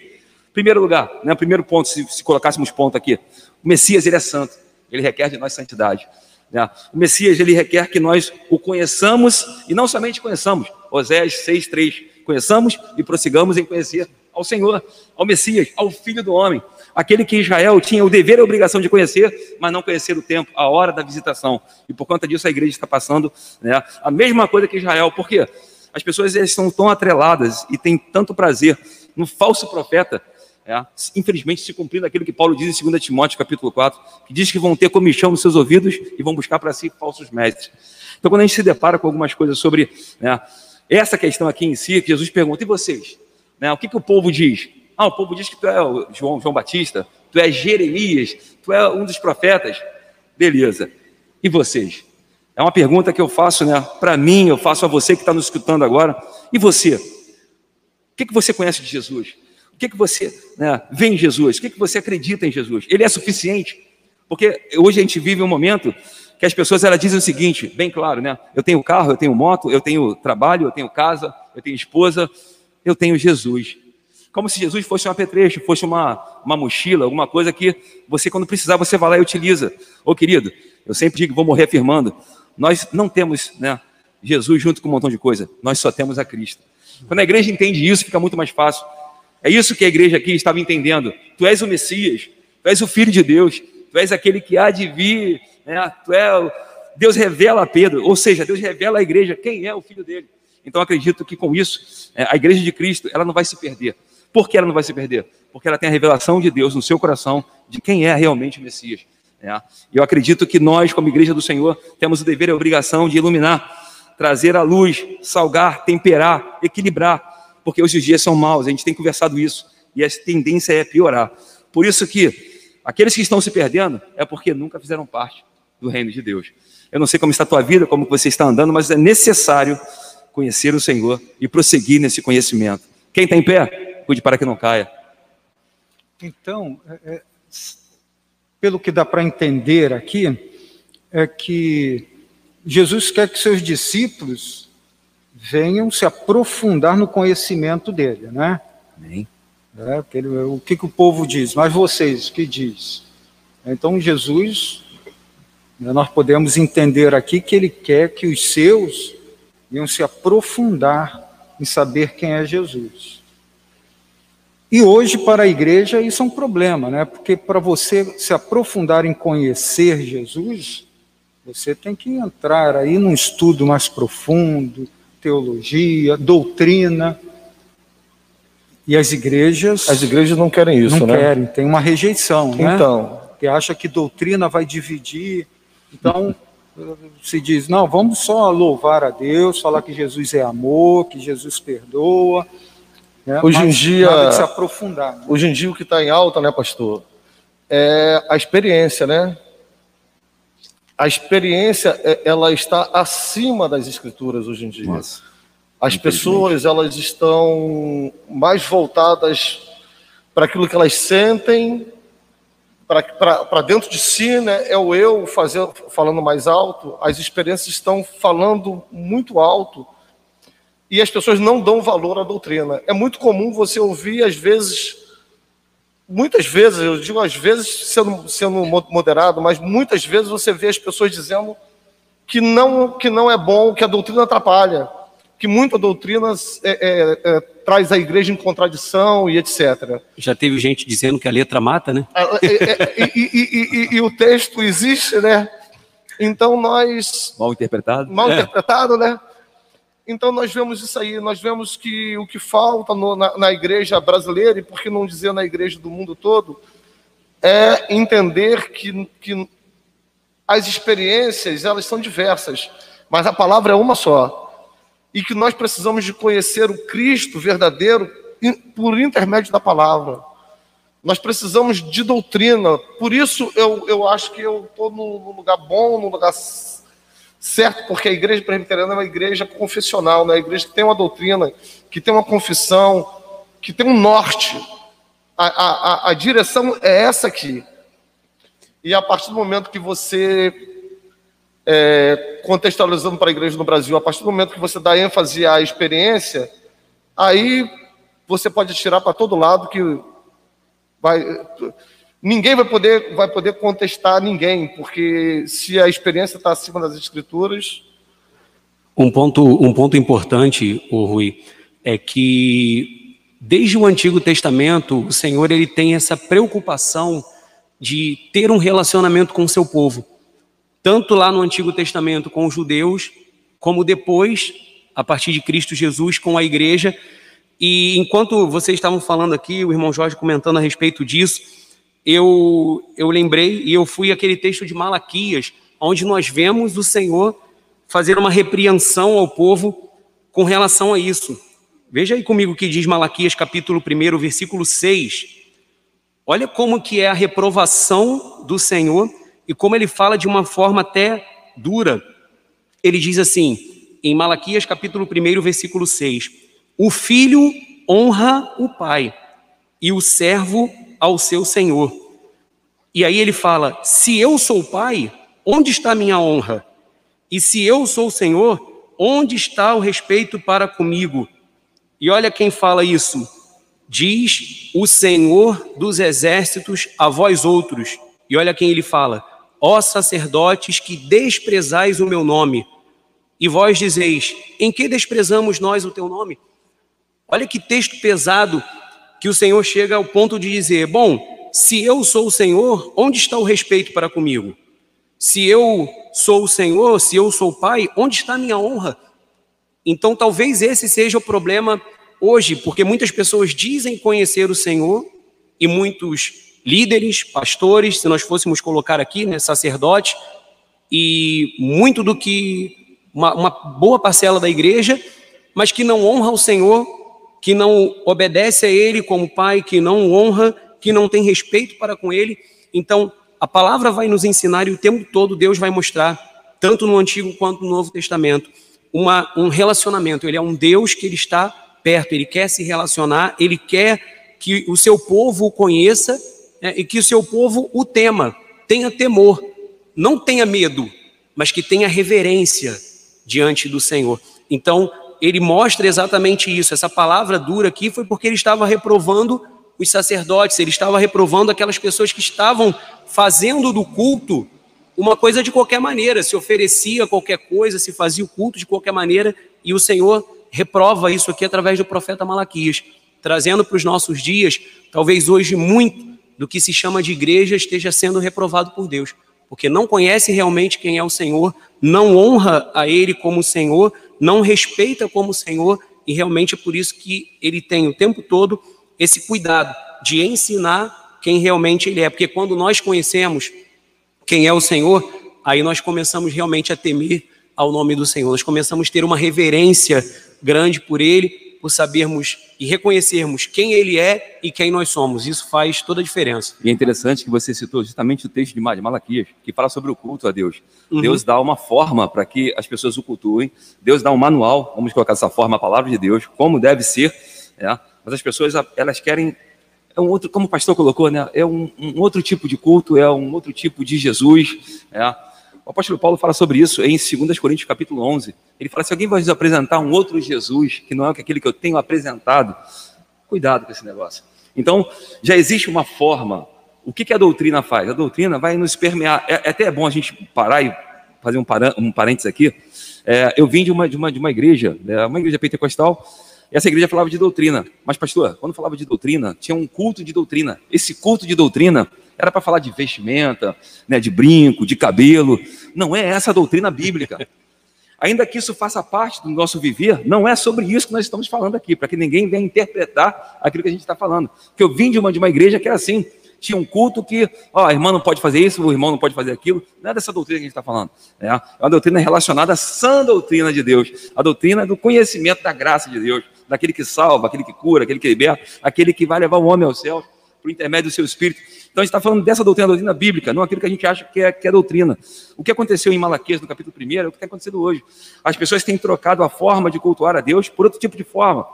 Primeiro lugar, né, primeiro ponto, se, se colocássemos ponto aqui, o Messias, ele é santo. Ele requer de nós santidade. Né? O Messias, ele requer que nós o conheçamos, e não somente conheçamos, Oséias 6,3, conheçamos e prossigamos em conhecer ao Senhor, ao Messias, ao Filho do Homem, aquele que Israel tinha o dever e a obrigação de conhecer, mas não conhecer o tempo, a hora da visitação. E por conta disso a igreja está passando né, a mesma coisa que Israel. Por quê? As pessoas estão tão atreladas e têm tanto prazer no falso profeta é, infelizmente se cumprindo aquilo que Paulo diz em 2 Timóteo capítulo 4, que diz que vão ter comichão nos seus ouvidos e vão buscar para si falsos mestres. Então, quando a gente se depara com algumas coisas sobre né, essa questão aqui em si, que Jesus pergunta, e vocês? Né, o que, que o povo diz? Ah, o povo diz que tu é João, João Batista, tu é Jeremias, tu é um dos profetas. Beleza. E vocês? É uma pergunta que eu faço né, para mim, eu faço a você que está nos escutando agora. E você? O que, que você conhece de Jesus? O que, que você né, vê em Jesus? O que, que você acredita em Jesus? Ele é suficiente? Porque hoje a gente vive um momento que as pessoas elas dizem o seguinte, bem claro, né? Eu tenho carro, eu tenho moto, eu tenho trabalho, eu tenho casa, eu tenho esposa, eu tenho Jesus. Como se Jesus fosse um apetrecho, fosse uma, uma mochila, alguma coisa que você, quando precisar, você vai lá e utiliza. Ô querido, eu sempre digo, vou morrer afirmando, nós não temos né, Jesus junto com um montão de coisa, nós só temos a Cristo. Quando a igreja entende isso, fica muito mais fácil. É isso que a igreja aqui estava entendendo. Tu és o Messias, tu és o Filho de Deus, tu és aquele que há de vir, né? tu é, Deus revela a Pedro, ou seja, Deus revela à igreja quem é o Filho dele. Então acredito que com isso, é, a igreja de Cristo, ela não vai se perder. Por que ela não vai se perder? Porque ela tem a revelação de Deus no seu coração de quem é realmente o Messias. Né? Eu acredito que nós, como igreja do Senhor, temos o dever e a obrigação de iluminar, trazer a luz, salgar, temperar, equilibrar porque hoje os dias são maus, a gente tem conversado isso, e a tendência é piorar. Por isso que Aqueles que estão se perdendo é porque nunca fizeram parte do reino de Deus. Eu não sei como está a tua vida, como você está andando, mas é necessário conhecer o Senhor e prosseguir nesse conhecimento. Quem está em pé, cuide para que não caia. Então, é, é, pelo que dá para entender aqui, é que Jesus quer que seus discípulos venham se aprofundar no conhecimento dele, né? Amém. É, ele, o que, que o povo diz? Mas vocês, o que diz? Então, Jesus, né, nós podemos entender aqui que ele quer que os seus venham se aprofundar em saber quem é Jesus. E hoje, para a igreja, isso é um problema, né? Porque para você se aprofundar em conhecer Jesus, você tem que entrar aí num estudo mais profundo, teologia, doutrina. E as igrejas. As igrejas não querem isso, não né? Não querem, tem uma rejeição, né? Então. Que acha que doutrina vai dividir. Então, se diz: não, vamos só louvar a Deus, falar que Jesus é amor, que Jesus perdoa. Né? Hoje Mas em dia. se aprofundar. Né? Hoje em dia, o que está em alta, né, pastor? É a experiência, né? a experiência é, ela está acima das escrituras hoje em dia. Nossa, As pessoas elas estão mais voltadas para aquilo que elas sentem, para dentro de si, né? É o eu fazer, falando mais alto. As experiências estão falando muito alto e as pessoas não dão valor à doutrina. É muito comum você ouvir às vezes muitas vezes, eu digo às vezes sendo, sendo moderado, mas muitas vezes você vê as pessoas dizendo que não, que não é bom, que a doutrina atrapalha, que muita doutrina é, é, é, traz a igreja em contradição e etc. Já teve gente dizendo que a letra mata, né? É, é, é, e, e, e, e, o texto existe, né? Então nós. Mal interpretado? Mal interpretado, né? Então nós vemos isso aí, nós vemos que o que falta no, na, na, igreja brasileira, e por que não dizer na igreja do mundo todo, é entender que, que as experiências elas são diversas, mas a palavra é uma só. E que nós precisamos de conhecer o Cristo verdadeiro por intermédio da palavra. Nós precisamos de doutrina. Por isso eu, eu acho que eu estou no lugar bom, no lugar certo? Porque a igreja presbiteriana é uma igreja confessional, né? uma igreja que tem uma doutrina, que tem uma confissão, que tem um norte. A, a, a direção é essa aqui. E a partir do momento que você, é, contextualizando para a igreja no Brasil, a partir do momento que você dá ênfase à experiência, aí você pode tirar para todo lado que vai ninguém vai poder, vai poder contestar ninguém, porque se a experiência está acima das escrituras. Um ponto, um ponto importante, o Rui, é que desde o Antigo Testamento o Senhor ele tem essa preocupação de ter um relacionamento com o seu povo, tanto lá no Antigo Testamento com os judeus, como depois, a partir de Cristo Jesus, com a igreja. E enquanto vocês estavam falando aqui, o irmão Jorge comentando a respeito disso, eu, eu lembrei e eu fui aquele texto de Malaquias, onde nós vemos o Senhor fazer uma repreensão ao povo com relação a isso. Veja aí comigo o que diz Malaquias capítulo 1, versículo 6. Olha como que é a reprovação do Senhor e como ele fala de uma forma até dura. Ele diz assim, em Malaquias capítulo 1, versículo 6: O filho honra o pai e o servo ao seu senhor. E aí ele fala: se eu sou pai, onde está a minha honra? E se eu sou senhor, onde está o respeito para comigo? E olha quem fala isso. Diz o Senhor dos exércitos a vós outros. E olha quem ele fala: Ó sacerdotes que desprezais o meu nome. E vós dizeis: Em que desprezamos nós o teu nome? Olha que texto pesado que o Senhor chega ao ponto de dizer: Bom, se eu sou o Senhor, onde está o respeito para comigo? Se eu sou o Senhor, se eu sou o Pai, onde está a minha honra? Então, talvez esse seja o problema hoje, porque muitas pessoas dizem conhecer o Senhor e muitos líderes, pastores, se nós fôssemos colocar aqui, né, sacerdotes, e muito do que uma, uma boa parcela da igreja, mas que não honra o Senhor que não obedece a Ele como Pai, que não honra, que não tem respeito para com Ele. Então, a palavra vai nos ensinar e o tempo todo Deus vai mostrar, tanto no Antigo quanto no Novo Testamento, uma, um relacionamento. Ele é um Deus que ele está perto, ele quer se relacionar, ele quer que o seu povo o conheça é, e que o seu povo o tema, tenha temor, não tenha medo, mas que tenha reverência diante do Senhor. Então, ele mostra exatamente isso. Essa palavra dura aqui foi porque ele estava reprovando os sacerdotes, ele estava reprovando aquelas pessoas que estavam fazendo do culto uma coisa de qualquer maneira, se oferecia qualquer coisa, se fazia o culto de qualquer maneira, e o Senhor reprova isso aqui através do profeta Malaquias, trazendo para os nossos dias, talvez hoje muito do que se chama de igreja esteja sendo reprovado por Deus, porque não conhece realmente quem é o Senhor, não honra a Ele como Senhor, não respeita como Senhor, e realmente é por isso que ele tem o tempo todo esse cuidado de ensinar quem realmente ele é, porque quando nós conhecemos quem é o Senhor, aí nós começamos realmente a temer ao nome do Senhor, nós começamos a ter uma reverência grande por ele, por sabermos e reconhecermos quem ele é e quem nós somos. Isso faz toda a diferença. E é interessante que você citou justamente o texto de Malaquias, que fala sobre o culto a Deus. Uhum. Deus dá uma forma para que as pessoas o cultuem, Deus dá um manual, vamos colocar dessa forma, a palavra de Deus, como deve ser, é, mas as pessoas elas querem é um outro, como o pastor colocou, né? É um, um outro tipo de culto, é um outro tipo de Jesus. É. O apóstolo Paulo fala sobre isso em 2 Coríntios capítulo 11. Ele fala: se alguém vai apresentar um outro Jesus, que não é aquele que eu tenho apresentado, cuidado com esse negócio. Então, já existe uma forma. O que, que a doutrina faz? A doutrina vai nos permear. É, é até bom a gente parar e fazer um, parã, um parênteses aqui. É, eu vim de uma, de uma, de uma igreja, né, uma igreja pentecostal, e essa igreja falava de doutrina. Mas, pastor, quando falava de doutrina, tinha um culto de doutrina. Esse culto de doutrina era para falar de vestimenta, né, de brinco, de cabelo. Não é essa a doutrina bíblica. Ainda que isso faça parte do nosso viver, não é sobre isso que nós estamos falando aqui, para que ninguém venha interpretar aquilo que a gente está falando. Porque eu vim de uma, de uma igreja que era assim, tinha um culto que, ó, a irmã não pode fazer isso, o irmão não pode fazer aquilo. Não é dessa doutrina que a gente está falando. É, é uma doutrina relacionada à sã doutrina de Deus, a doutrina do conhecimento da graça de Deus, daquele que salva, aquele que cura, aquele que liberta, aquele que vai levar o homem ao céu por intermédio do seu espírito. Então a gente está falando dessa doutrina, doutrina bíblica, não aquilo que a gente acha que é, que é doutrina. O que aconteceu em Malaquias, no capítulo 1, é o que tem acontecido hoje. As pessoas têm trocado a forma de cultuar a Deus por outro tipo de forma.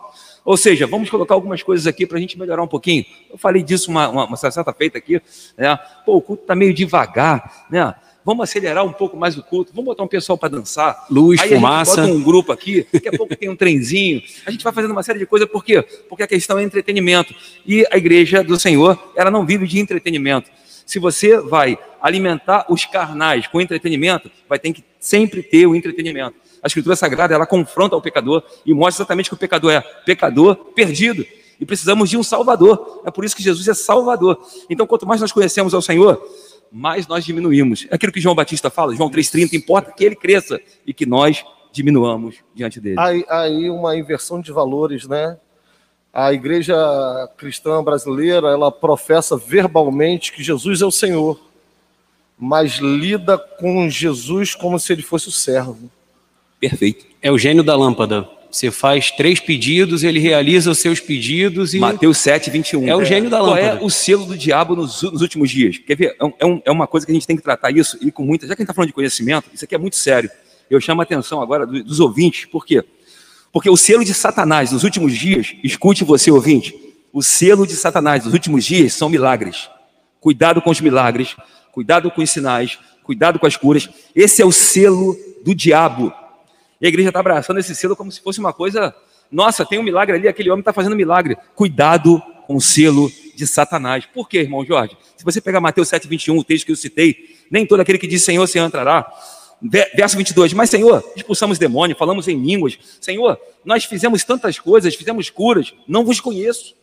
Ou seja, vamos colocar algumas coisas aqui para a gente melhorar um pouquinho. Eu falei disso uma, uma, uma certa feita aqui. Né? Pô, o culto está meio devagar. Né? Vamos acelerar um pouco mais o culto, vamos botar um pessoal para dançar. Luz, Aí fumaça. A gente bota um grupo aqui, daqui a pouco tem um trenzinho. A gente vai fazendo uma série de coisas, por quê? Porque a questão é entretenimento. E a igreja do Senhor, ela não vive de entretenimento. Se você vai alimentar os carnais com entretenimento, vai ter que sempre ter o entretenimento. A Escritura Sagrada, ela confronta o pecador e mostra exatamente que o pecador é pecador perdido. E precisamos de um Salvador. É por isso que Jesus é Salvador. Então, quanto mais nós conhecemos ao Senhor, mais nós diminuímos. É aquilo que João Batista fala, João 3,30, importa que ele cresça e que nós diminuamos diante dele. Aí, aí uma inversão de valores, né? A igreja cristã brasileira, ela professa verbalmente que Jesus é o Senhor, mas lida com Jesus como se ele fosse o servo. Perfeito. É o gênio da lâmpada. Você faz três pedidos, ele realiza os seus pedidos e. Mateus 7, 21. É o gênio da lâmpada. Qual é o selo do diabo nos, nos últimos dias? Quer ver? É, é, um, é, uma coisa que a gente tem que tratar isso e com muita. Já que a gente está falando de conhecimento, isso aqui é muito sério. Eu chamo a atenção agora dos ouvintes, por quê? Porque o selo de Satanás nos últimos dias, escute você, ouvinte, o selo de Satanás nos últimos dias são milagres. Cuidado com os milagres, cuidado com os sinais, cuidado com as curas. Esse é o selo do diabo. E a igreja está abraçando esse selo como se fosse uma coisa. Nossa, tem um milagre ali, aquele homem está fazendo milagre. Cuidado com o selo de Satanás. Por quê, irmão Jorge? Se você pegar Mateus 7, 21, o texto que eu citei, nem todo aquele que diz Senhor, Senhor entrará. Verso 22, mas Senhor, expulsamos demônio, falamos em línguas. Senhor, nós fizemos tantas coisas, fizemos curas, não vos conheço.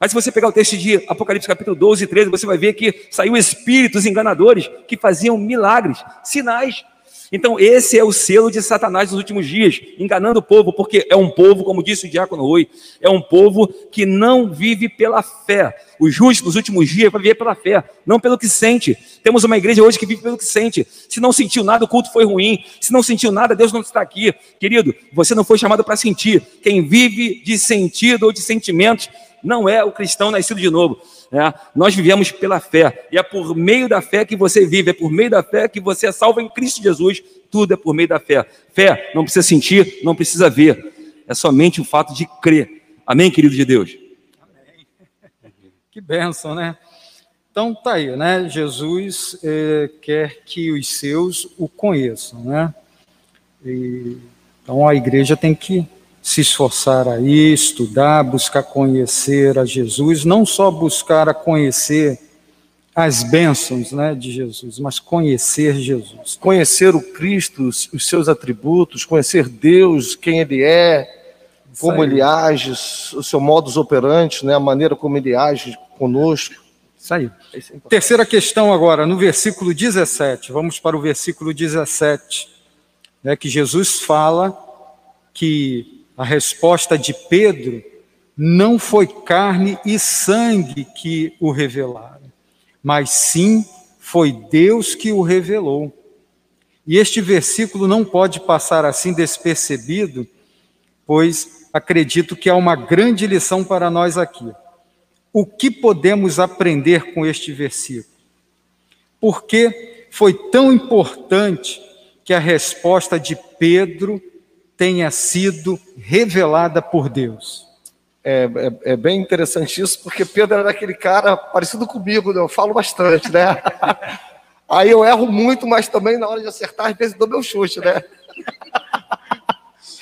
Aí se você pegar o texto de Apocalipse capítulo 12 e 13, você vai ver que saiu espíritos enganadores que faziam milagres, sinais, então, esse é o selo de Satanás nos últimos dias, enganando o povo, porque é um povo, como disse o diácono Rui, é um povo que não vive pela fé. O justo nos últimos dias vai viver pela fé, não pelo que sente. Temos uma igreja hoje que vive pelo que sente. Se não sentiu nada, o culto foi ruim. Se não sentiu nada, Deus não está aqui. Querido, você não foi chamado para sentir. Quem vive de sentido ou de sentimentos não é o cristão nascido de novo. Né? Nós vivemos pela fé, e é por meio da fé que você vive, é por meio da fé que você é salvo em Cristo Jesus. Tudo é por meio da fé. Fé não precisa sentir, não precisa ver, é somente o fato de crer. Amém, querido de Deus? Amém. Que bênção, né? Então tá aí, né? Jesus eh, quer que os seus o conheçam, né? E, então a igreja tem que se esforçar aí, estudar, buscar conhecer a Jesus, não só buscar a conhecer as bênçãos né, de Jesus, mas conhecer Jesus. Conhecer o Cristo, os seus atributos, conhecer Deus, quem Ele é, como Ele age, o seu modus operandi, né, a maneira como Ele age conosco. Isso aí. É Terceira questão agora, no versículo 17. Vamos para o versículo 17, né, que Jesus fala que a resposta de Pedro não foi carne e sangue que o revelaram, mas sim foi Deus que o revelou. E este versículo não pode passar assim despercebido, pois acredito que há uma grande lição para nós aqui. O que podemos aprender com este versículo? Por que foi tão importante que a resposta de Pedro tenha sido revelada por Deus. É, é, é, bem interessante isso, porque Pedro era aquele cara parecido comigo, né? eu falo bastante, né? [laughs] Aí eu erro muito, mas também na hora de acertar, às vezes dou meu chute, né?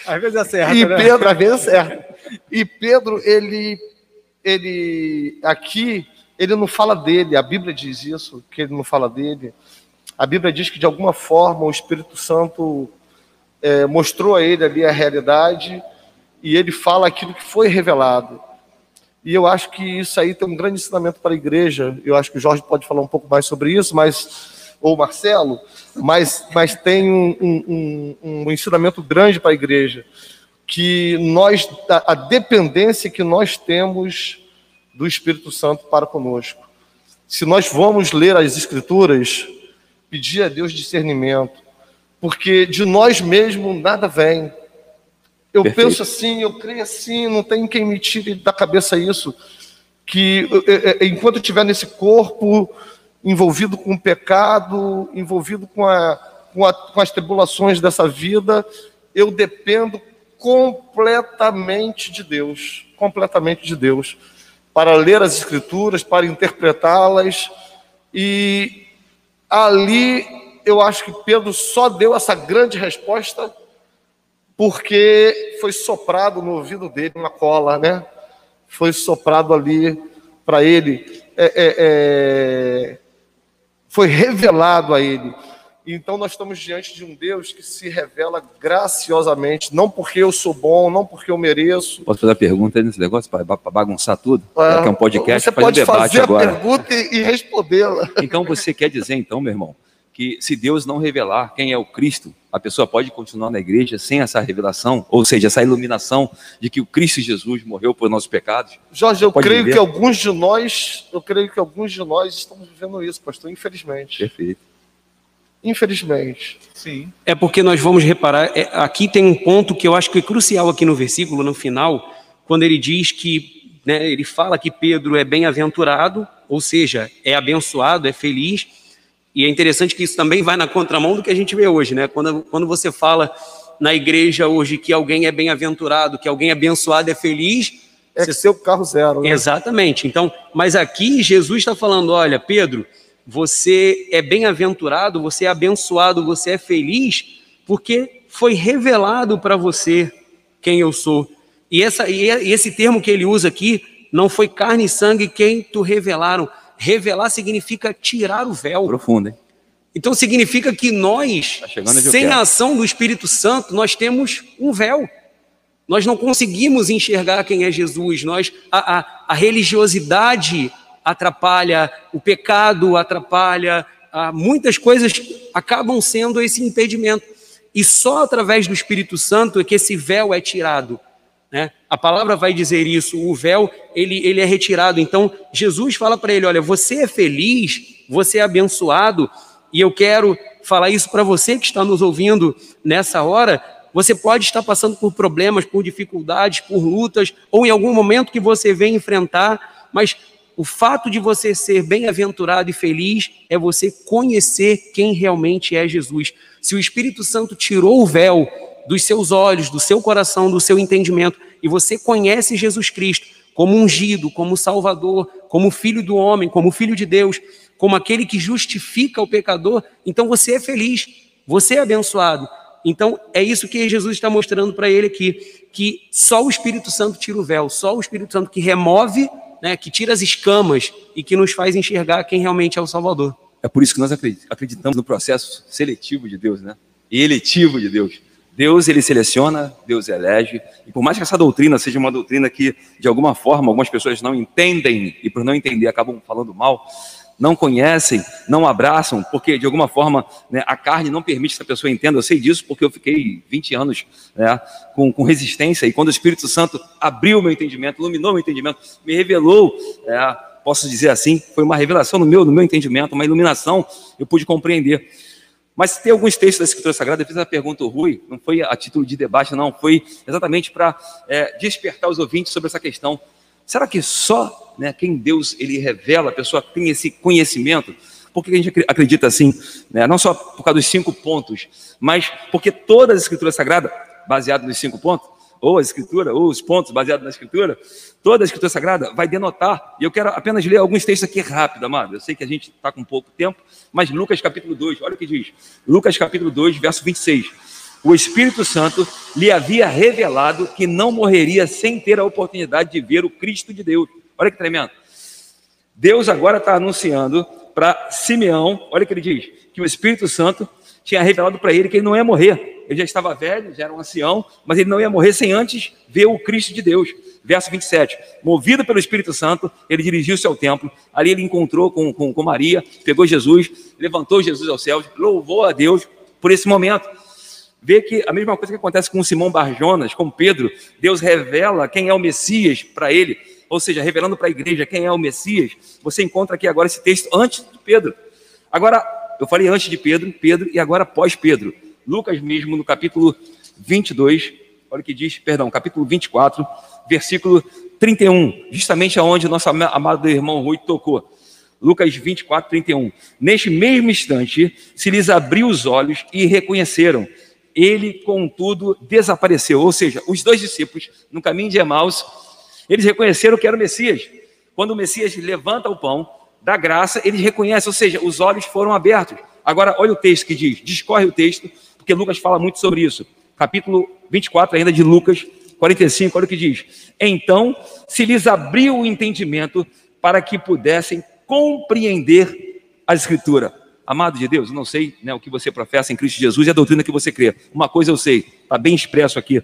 Às vezes acerta, e né? Pedro, às vezes acerta. E Pedro, ele, ele aqui, ele não fala dele, a Bíblia diz isso, que ele não fala dele. A Bíblia diz que de alguma forma o Espírito Santo é, mostrou a ele ali a realidade e ele fala aquilo que foi revelado. E eu acho que isso aí tem um grande ensinamento para a igreja. Eu acho que o Jorge pode falar um pouco mais sobre isso, mas ou o Marcelo, mas, mas tem um, um, um, um ensinamento grande para a igreja que nós a, dependência que nós temos do Espírito Santo para conosco. Se nós vamos ler as Escrituras, pedir a Deus discernimento, porque de nós mesmos nada vem. Eu Perfeito. penso assim, eu creio assim, não tem quem me tire da cabeça isso, que enquanto eu estiver nesse corpo envolvido com o pecado, envolvido com, a, com, a, com as tribulações dessa vida, eu dependo completamente de Deus, completamente de Deus, para ler as Escrituras, para interpretá-las, e ali eu acho que Pedro só deu essa grande resposta porque foi soprado no ouvido dele uma cola, né? Foi soprado ali para ele, é, é, é, foi revelado a ele. Então nós estamos diante de um Deus que se revela graciosamente, não porque eu sou bom, não porque eu mereço. Posso fazer a pergunta aí nesse negócio para bagunçar tudo? É, é um podcast, você pode um fazer agora. a pergunta e, e respondê-la. Então você quer dizer, então, meu irmão, que se Deus não revelar quem é o Cristo, a pessoa pode continuar na igreja sem essa revelação, ou seja, essa iluminação de que o Cristo Jesus morreu por nossos pecados. Jorge, eu creio viver. que alguns de nós, eu creio que alguns de nós estamos vivendo isso, pastor, infelizmente. Perfeito. Infelizmente. Sim. É porque nós vamos reparar, é, aqui tem um ponto que eu acho que é crucial aqui no versículo, no final, quando ele diz que, né, ele fala que Pedro é bem-aventurado, ou seja, é abençoado, é feliz, e é interessante que isso também vai na contramão do que a gente vê hoje, né? Quando, quando você fala na igreja hoje que alguém é bem-aventurado, que alguém é abençoado, é feliz. É você... seu carro zero. Né? Exatamente. Então, mas aqui Jesus está falando: olha, Pedro, você é bem-aventurado, você é abençoado, você é feliz, porque foi revelado para você quem eu sou. E, essa, e esse termo que ele usa aqui, não foi carne e sangue quem tu revelaram, Revelar significa tirar o véu. Profundo, hein? Então significa que nós, tá sem a ação do Espírito Santo, nós temos um véu. Nós não conseguimos enxergar quem é Jesus. Nós a, a, a religiosidade atrapalha, o pecado atrapalha, a, muitas coisas acabam sendo esse impedimento. E só através do Espírito Santo é que esse véu é tirado. Né? A palavra vai dizer isso, o véu ele, ele é retirado. Então Jesus fala para ele: olha, você é feliz, você é abençoado, e eu quero falar isso para você que está nos ouvindo nessa hora, Você pode estar passando por problemas, por dificuldades, por lutas, ou em algum momento que você vem enfrentar, mas o fato de você ser bem-aventurado e feliz é você conhecer quem realmente é Jesus. Se o Espírito Santo tirou o véu dos seus olhos, do seu coração, do seu entendimento, e você conhece Jesus Cristo como ungido, como Salvador, como Filho do homem, como Filho de Deus, como aquele que justifica o pecador, então você é feliz, você é abençoado. Então é isso que Jesus está mostrando para ele aqui, que só o Espírito Santo tira o véu, só o Espírito Santo que remove né, que tira as escamas e que nos faz enxergar quem realmente é o Salvador. É por isso que nós acreditamos no processo seletivo de Deus, né? Eletivo de Deus. Deus ele seleciona, Deus elege, e por mais que essa doutrina seja uma doutrina que de alguma forma algumas pessoas não entendem e por não entender acabam falando mal, não conhecem, não abraçam, porque de alguma forma né, a carne não permite que essa pessoa entenda. Eu sei disso porque eu fiquei 20 anos né, com, com, resistência, e quando o Espírito Santo abriu meu entendimento, iluminou meu entendimento, me revelou, é, posso dizer assim, foi uma revelação no meu, no meu entendimento, uma iluminação, eu pude compreender. Mas tem alguns textos da Escritura Sagrada, eu fiz a pergunta ao Rui, não foi a título de debate, não, foi exatamente para é, despertar os ouvintes sobre essa questão. Será que só né, quem Deus ele revela, a pessoa tem esse conhecimento. Por que a gente acredita assim? Né? Não só por causa dos cinco pontos, mas porque toda a escritura sagrada, baseada nos cinco pontos, ou a escritura, ou os pontos baseados na escritura, toda a escritura sagrada vai denotar, e eu quero apenas ler alguns textos aqui rápido, amado. Eu sei que a gente está com pouco tempo, mas Lucas capítulo 2, olha o que diz. Lucas capítulo 2, verso 26. O Espírito Santo lhe havia revelado que não morreria sem ter a oportunidade de ver o Cristo de Deus. Olha que tremendo. Deus agora está anunciando para Simeão, olha o que ele diz, que o Espírito Santo tinha revelado para ele que ele não ia morrer. Ele já estava velho, já era um ancião, mas ele não ia morrer sem antes ver o Cristo de Deus. Verso 27. Movido pelo Espírito Santo, ele dirigiu-se ao templo. Ali ele encontrou com, com, com Maria, pegou Jesus, levantou Jesus aos céus, louvou a Deus por esse momento vê que a mesma coisa que acontece com Simão Barjonas, com Pedro, Deus revela quem é o Messias para ele ou seja, revelando para a igreja quem é o Messias, você encontra aqui agora esse texto antes de Pedro. Agora, eu falei antes de Pedro, Pedro e agora pós Pedro. Lucas mesmo no capítulo 22, olha o que diz, perdão, capítulo 24, versículo 31, justamente aonde nosso amado irmão Rui tocou. Lucas 24, 31. Neste mesmo instante, se lhes abriu os olhos e reconheceram. Ele, contudo, desapareceu. Ou seja, os dois discípulos, no caminho de Emaús, eles reconheceram que era o Messias. Quando o Messias levanta o pão da graça, eles reconhecem, ou seja, os olhos foram abertos. Agora, olha o texto que diz, discorre o texto, porque Lucas fala muito sobre isso. Capítulo 24 ainda de Lucas 45, olha o que diz. Então se lhes abriu o entendimento para que pudessem compreender a Escritura. Amado de Deus, eu não sei né, o que você professa em Cristo Jesus e a doutrina que você crê. Uma coisa eu sei, está bem expresso aqui.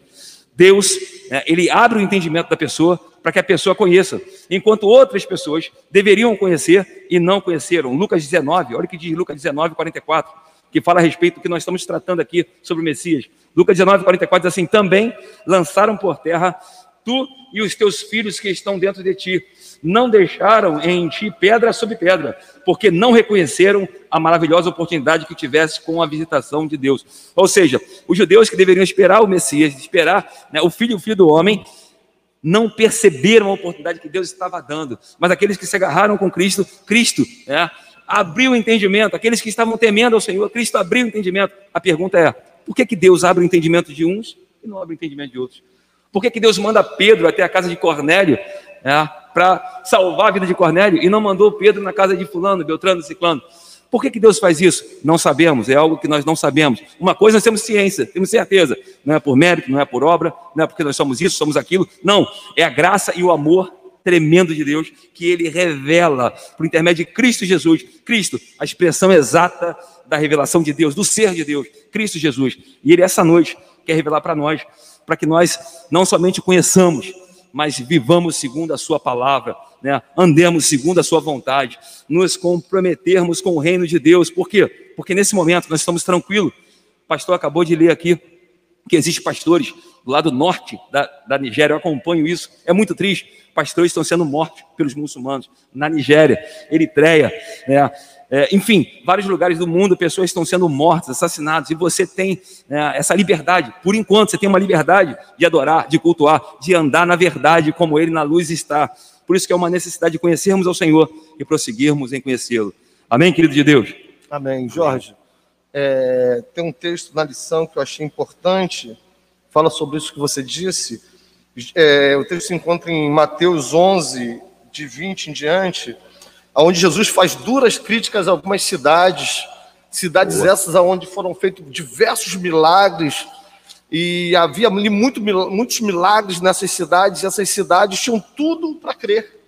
Deus, né, ele abre o entendimento da pessoa para que a pessoa conheça, enquanto outras pessoas deveriam conhecer e não conheceram. Lucas 19, olha o que diz Lucas 19, 44, que fala a respeito do que nós estamos tratando aqui sobre o Messias. Lucas 19, 44 diz assim: Também lançaram por terra tu e os teus filhos que estão dentro de ti. Não deixaram em ti pedra sobre pedra, porque não reconheceram a maravilhosa oportunidade que tivesse com a visitação de Deus. Ou seja, os judeus que deveriam esperar o Messias, esperar né, o filho o filho do homem, não perceberam a oportunidade que Deus estava dando. Mas aqueles que se agarraram com Cristo, Cristo né, abriu o entendimento. Aqueles que estavam temendo ao Senhor, Cristo abriu o entendimento. A pergunta é: por que, que Deus abre o entendimento de uns e não abre o entendimento de outros? Por que, que Deus manda Pedro até a casa de Cornélio né, para salvar a vida de Cornélio e não mandou Pedro na casa de Fulano, Beltrano, Ciclano? Por que, que Deus faz isso? Não sabemos, é algo que nós não sabemos. Uma coisa nós temos ciência, temos certeza. Não é por mérito, não é por obra, não é porque nós somos isso, somos aquilo. Não, é a graça e o amor tremendo de Deus que ele revela por intermédio de Cristo Jesus. Cristo, a expressão exata da revelação de Deus, do ser de Deus, Cristo Jesus. E ele essa noite quer revelar para nós, para que nós não somente conheçamos, mas vivamos segundo a sua palavra, né? andemos segundo a sua vontade, nos comprometermos com o reino de Deus. Por quê? Porque nesse momento nós estamos tranquilos. O pastor acabou de ler aqui que existem pastores do lado norte da, da Nigéria, eu acompanho isso, é muito triste. Pastores estão sendo mortos pelos muçulmanos na Nigéria, Eritreia, né? É, enfim, vários lugares do mundo, pessoas estão sendo mortas, assassinadas, e você tem é, essa liberdade, por enquanto, você tem uma liberdade de adorar, de cultuar, de andar na verdade, como Ele na luz está. Por isso que é uma necessidade de conhecermos ao Senhor e prosseguirmos em conhecê-lo. Amém, querido de Deus? Amém. Jorge, é, tem um texto na lição que eu achei importante, fala sobre isso que você disse. É, o texto se encontra em Mateus 11, de 20 em diante, onde Jesus faz duras críticas a algumas cidades, cidades essas onde foram feitos diversos milagres, e havia muito, muitos milagres nessas cidades, e essas cidades tinham tudo para crer.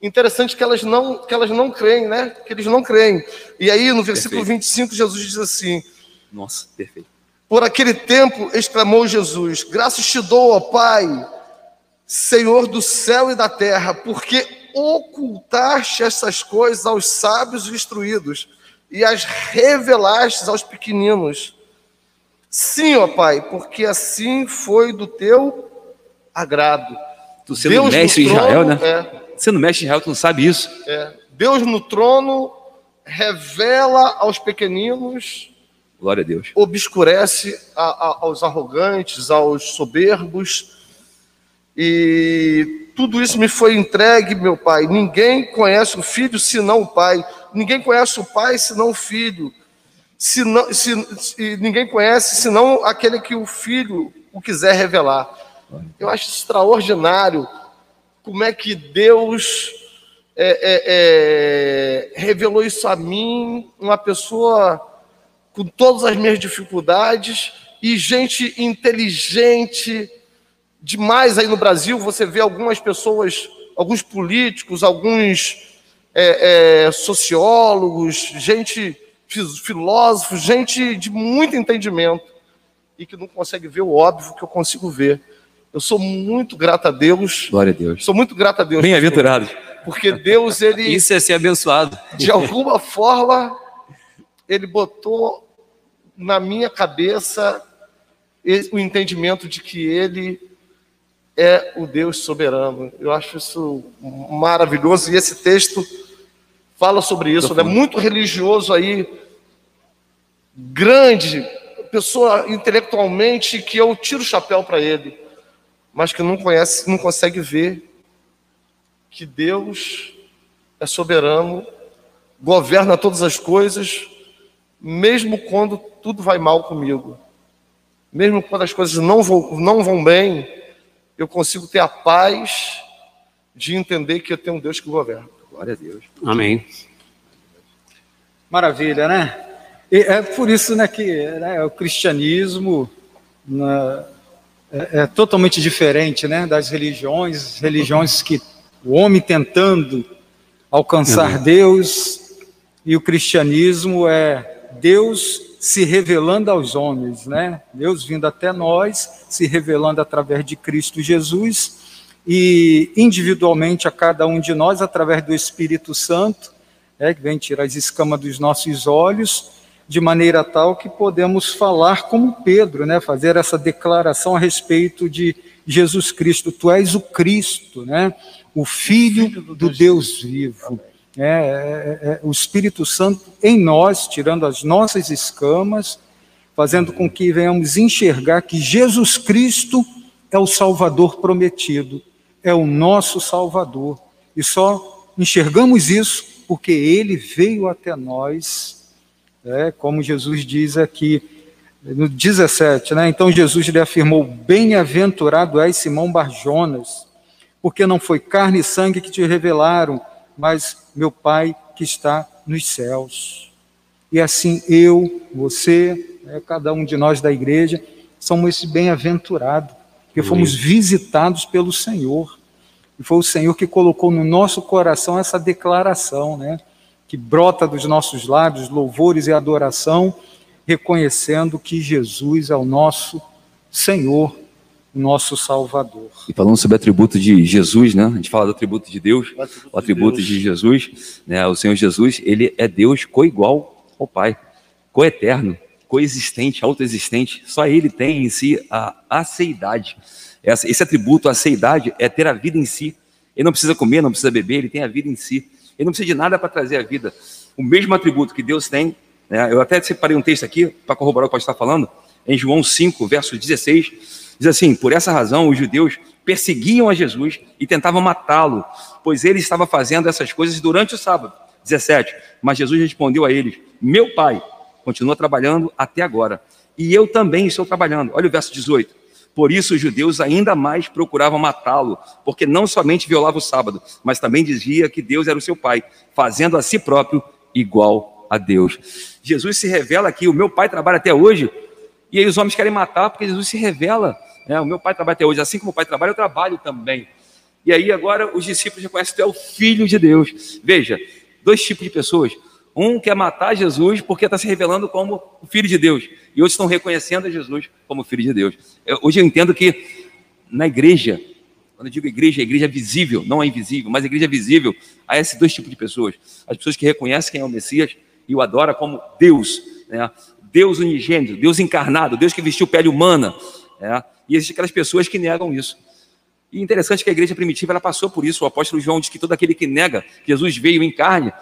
Interessante que elas não que elas não creem, né? Que eles não creem. E aí no versículo perfeito. 25 Jesus diz assim: Nossa, perfeito. Por aquele tempo exclamou Jesus: Graças te dou, ó Pai, Senhor do céu e da terra, porque ocultaste essas coisas aos sábios e instruídos e as revelaste aos pequeninos. Sim, ó Pai, porque assim foi do teu agrado. Tu sendo Deus mestre em Israel, né? É, Sendo mestre em Israel, tu não sabe isso. É, Deus no trono revela aos pequeninos. Glória a Deus. Obscurece a, a, aos arrogantes, aos soberbos. E tudo isso me foi entregue, meu pai. Ninguém conhece o filho senão o pai. Ninguém conhece o pai senão o filho. Se não, se, se, ninguém conhece senão aquele que o filho o quiser revelar. Eu acho extraordinário como é que Deus é, é, é, revelou isso a mim, uma pessoa com todas as minhas dificuldades e gente inteligente demais aí no Brasil. Você vê algumas pessoas, alguns políticos, alguns é, é, sociólogos, gente filósofos, gente de muito entendimento e que não consegue ver o óbvio que eu consigo ver. Eu sou muito grato a Deus. Glória a Deus. Sou muito grato a Deus. Bem-aventurado. Porque Deus, ele. [laughs] Isso é ser abençoado. De alguma forma, ele botou na minha cabeça o entendimento de que ele é o Deus soberano. Eu acho isso maravilhoso. E esse texto fala sobre isso, né? Muito religioso aí, grande, pessoa intelectualmente que eu tiro o chapéu para ele mas que não conhece, não consegue ver que Deus é soberano, governa todas as coisas, mesmo quando tudo vai mal comigo. Mesmo quando as coisas não vão, não vão bem, eu consigo ter a paz de entender que eu tenho um Deus que governa. Glória a Deus. Amém. Maravilha, né? E é por isso né, que né, o cristianismo, na, é, é totalmente diferente né, das religiões, religiões que o homem tentando alcançar uhum. Deus, e o cristianismo é Deus se revelando aos homens, né? Deus vindo até nós, se revelando através de Cristo Jesus e individualmente a cada um de nós através do Espírito Santo, é, que vem tirar as escamas dos nossos olhos de maneira tal que podemos falar como Pedro, né, fazer essa declaração a respeito de Jesus Cristo. Tu és o Cristo, né, o Filho do Deus vivo. É, é, é, é, o Espírito Santo em nós, tirando as nossas escamas, fazendo com que venhamos enxergar que Jesus Cristo é o Salvador prometido, é o nosso Salvador. E só enxergamos isso porque ele veio até nós é, como Jesus diz aqui no 17, né? Então Jesus lhe afirmou: Bem-aventurado és Simão Barjonas, porque não foi carne e sangue que te revelaram, mas meu Pai que está nos céus. E assim eu, você, né, cada um de nós da igreja, somos esse bem-aventurado, porque fomos visitados pelo Senhor. E foi o Senhor que colocou no nosso coração essa declaração, né? que brota dos nossos lábios, louvores e adoração, reconhecendo que Jesus é o nosso Senhor, nosso Salvador. E falando sobre o atributo de Jesus, né? A gente fala do atributo de Deus, o atributo, o atributo de, de, Jesus, né? O Senhor Jesus, ele é Deus coigual ao Pai, coeterno, coexistente, autoexistente. Só ele tem em si a aceidade. Esse atributo, a aceidade, é ter a vida em si. Ele não precisa comer, não precisa beber, ele tem a vida em si. Ele não precisa de nada para trazer a vida. O mesmo atributo que Deus tem, né? eu até separei um texto aqui para corroborar o que pode estar falando, em João 5, verso 16, diz assim: Por essa razão, os judeus perseguiam a Jesus e tentavam matá-lo, pois ele estava fazendo essas coisas durante o sábado. 17. Mas Jesus respondeu a eles: Meu pai continua trabalhando até agora, e eu também estou trabalhando. Olha o verso 18. Por isso os judeus ainda mais procuravam matá-lo, porque não somente violava o sábado, mas também dizia que Deus era o seu pai, fazendo a si próprio igual a Deus. Jesus se revela aqui, o meu pai trabalha até hoje, e aí os homens querem matar porque Jesus se revela. Né? O meu pai trabalha até hoje, assim como o pai trabalha, eu trabalho também. E aí agora os discípulos reconhecem que tu é o filho de Deus. Veja, dois tipos de pessoas. Um quer matar Jesus porque está se revelando como o Filho de Deus, e outros estão reconhecendo Jesus como Filho de Deus. Eu, hoje eu entendo que na igreja, quando eu digo igreja, a igreja é visível, não é invisível, mas a igreja é visível, há esses dois tipos de pessoas. As pessoas que reconhecem quem é o Messias e o adora como Deus, né? Deus unigênito, Deus encarnado, Deus que vestiu pele humana. Né? E existem aquelas pessoas que negam isso. E interessante que a igreja primitiva ela passou por isso. O apóstolo João diz que todo aquele que nega que Jesus veio em carne,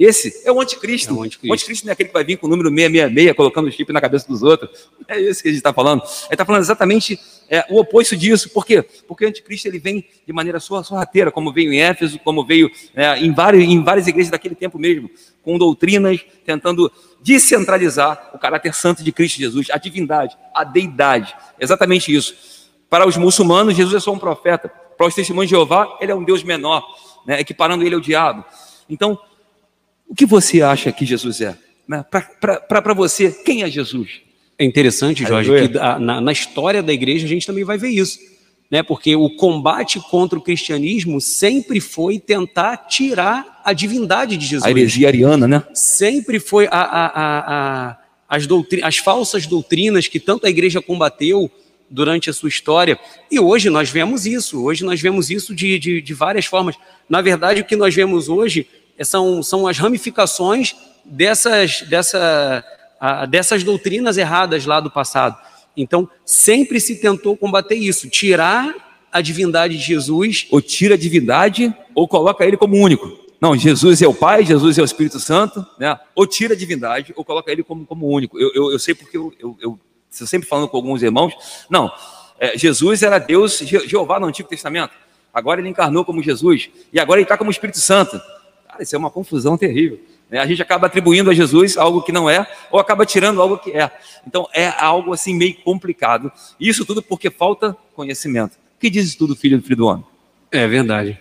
esse é o anticristo. É o anticristo. O anticristo não é aquele que vai vir com o número 666, colocando o chip na cabeça dos outros. É isso que a gente está falando. Ele está falando exatamente é, o oposto disso. Por quê? Porque o anticristo ele vem de maneira sorrateira, como veio em Éfeso, como veio é, em, vários, em várias igrejas daquele tempo mesmo, com doutrinas tentando descentralizar o caráter santo de Cristo Jesus, a divindade, a deidade. Exatamente isso. Para os muçulmanos, Jesus é só um profeta. Para os testemunhos de Jeová, ele é um Deus menor, né, equiparando ele ao diabo. Então, o que você acha que Jesus é? Né? Para você, quem é Jesus? É interessante, Jorge, que na, na, história da igreja a gente também vai ver isso. Né? Porque o combate contra o cristianismo sempre foi tentar tirar a divindade de Jesus. A heresia ariana, né? Sempre foi a, a, a, as, as falsas doutrinas que tanto a igreja combateu durante a sua história. E hoje nós vemos isso, hoje nós vemos isso de, de, de várias formas. Na verdade, o que nós vemos hoje são, são as ramificações dessas, dessa, dessas doutrinas erradas lá do passado. Então, sempre se tentou combater isso, tirar a divindade de Jesus. Ou tira a divindade, ou coloca ele como único. Não, Jesus é o Pai, Jesus é o Espírito Santo, né? ou tira a divindade, ou coloca ele como, como único. Eu, eu, eu sei porque eu, eu, eu, sempre falando com alguns irmãos, não, é, Jesus era Deus, Jeová no Antigo Testamento, agora ele encarnou como Jesus, e agora ele está como Espírito Santo. Cara, isso é uma confusão terrível. Né? A gente acaba atribuindo a Jesus algo que não é, ou acaba tirando algo que é. Então é algo assim meio complicado. Isso tudo porque falta conhecimento. O que diz tudo, filho do filho do homem? É verdade.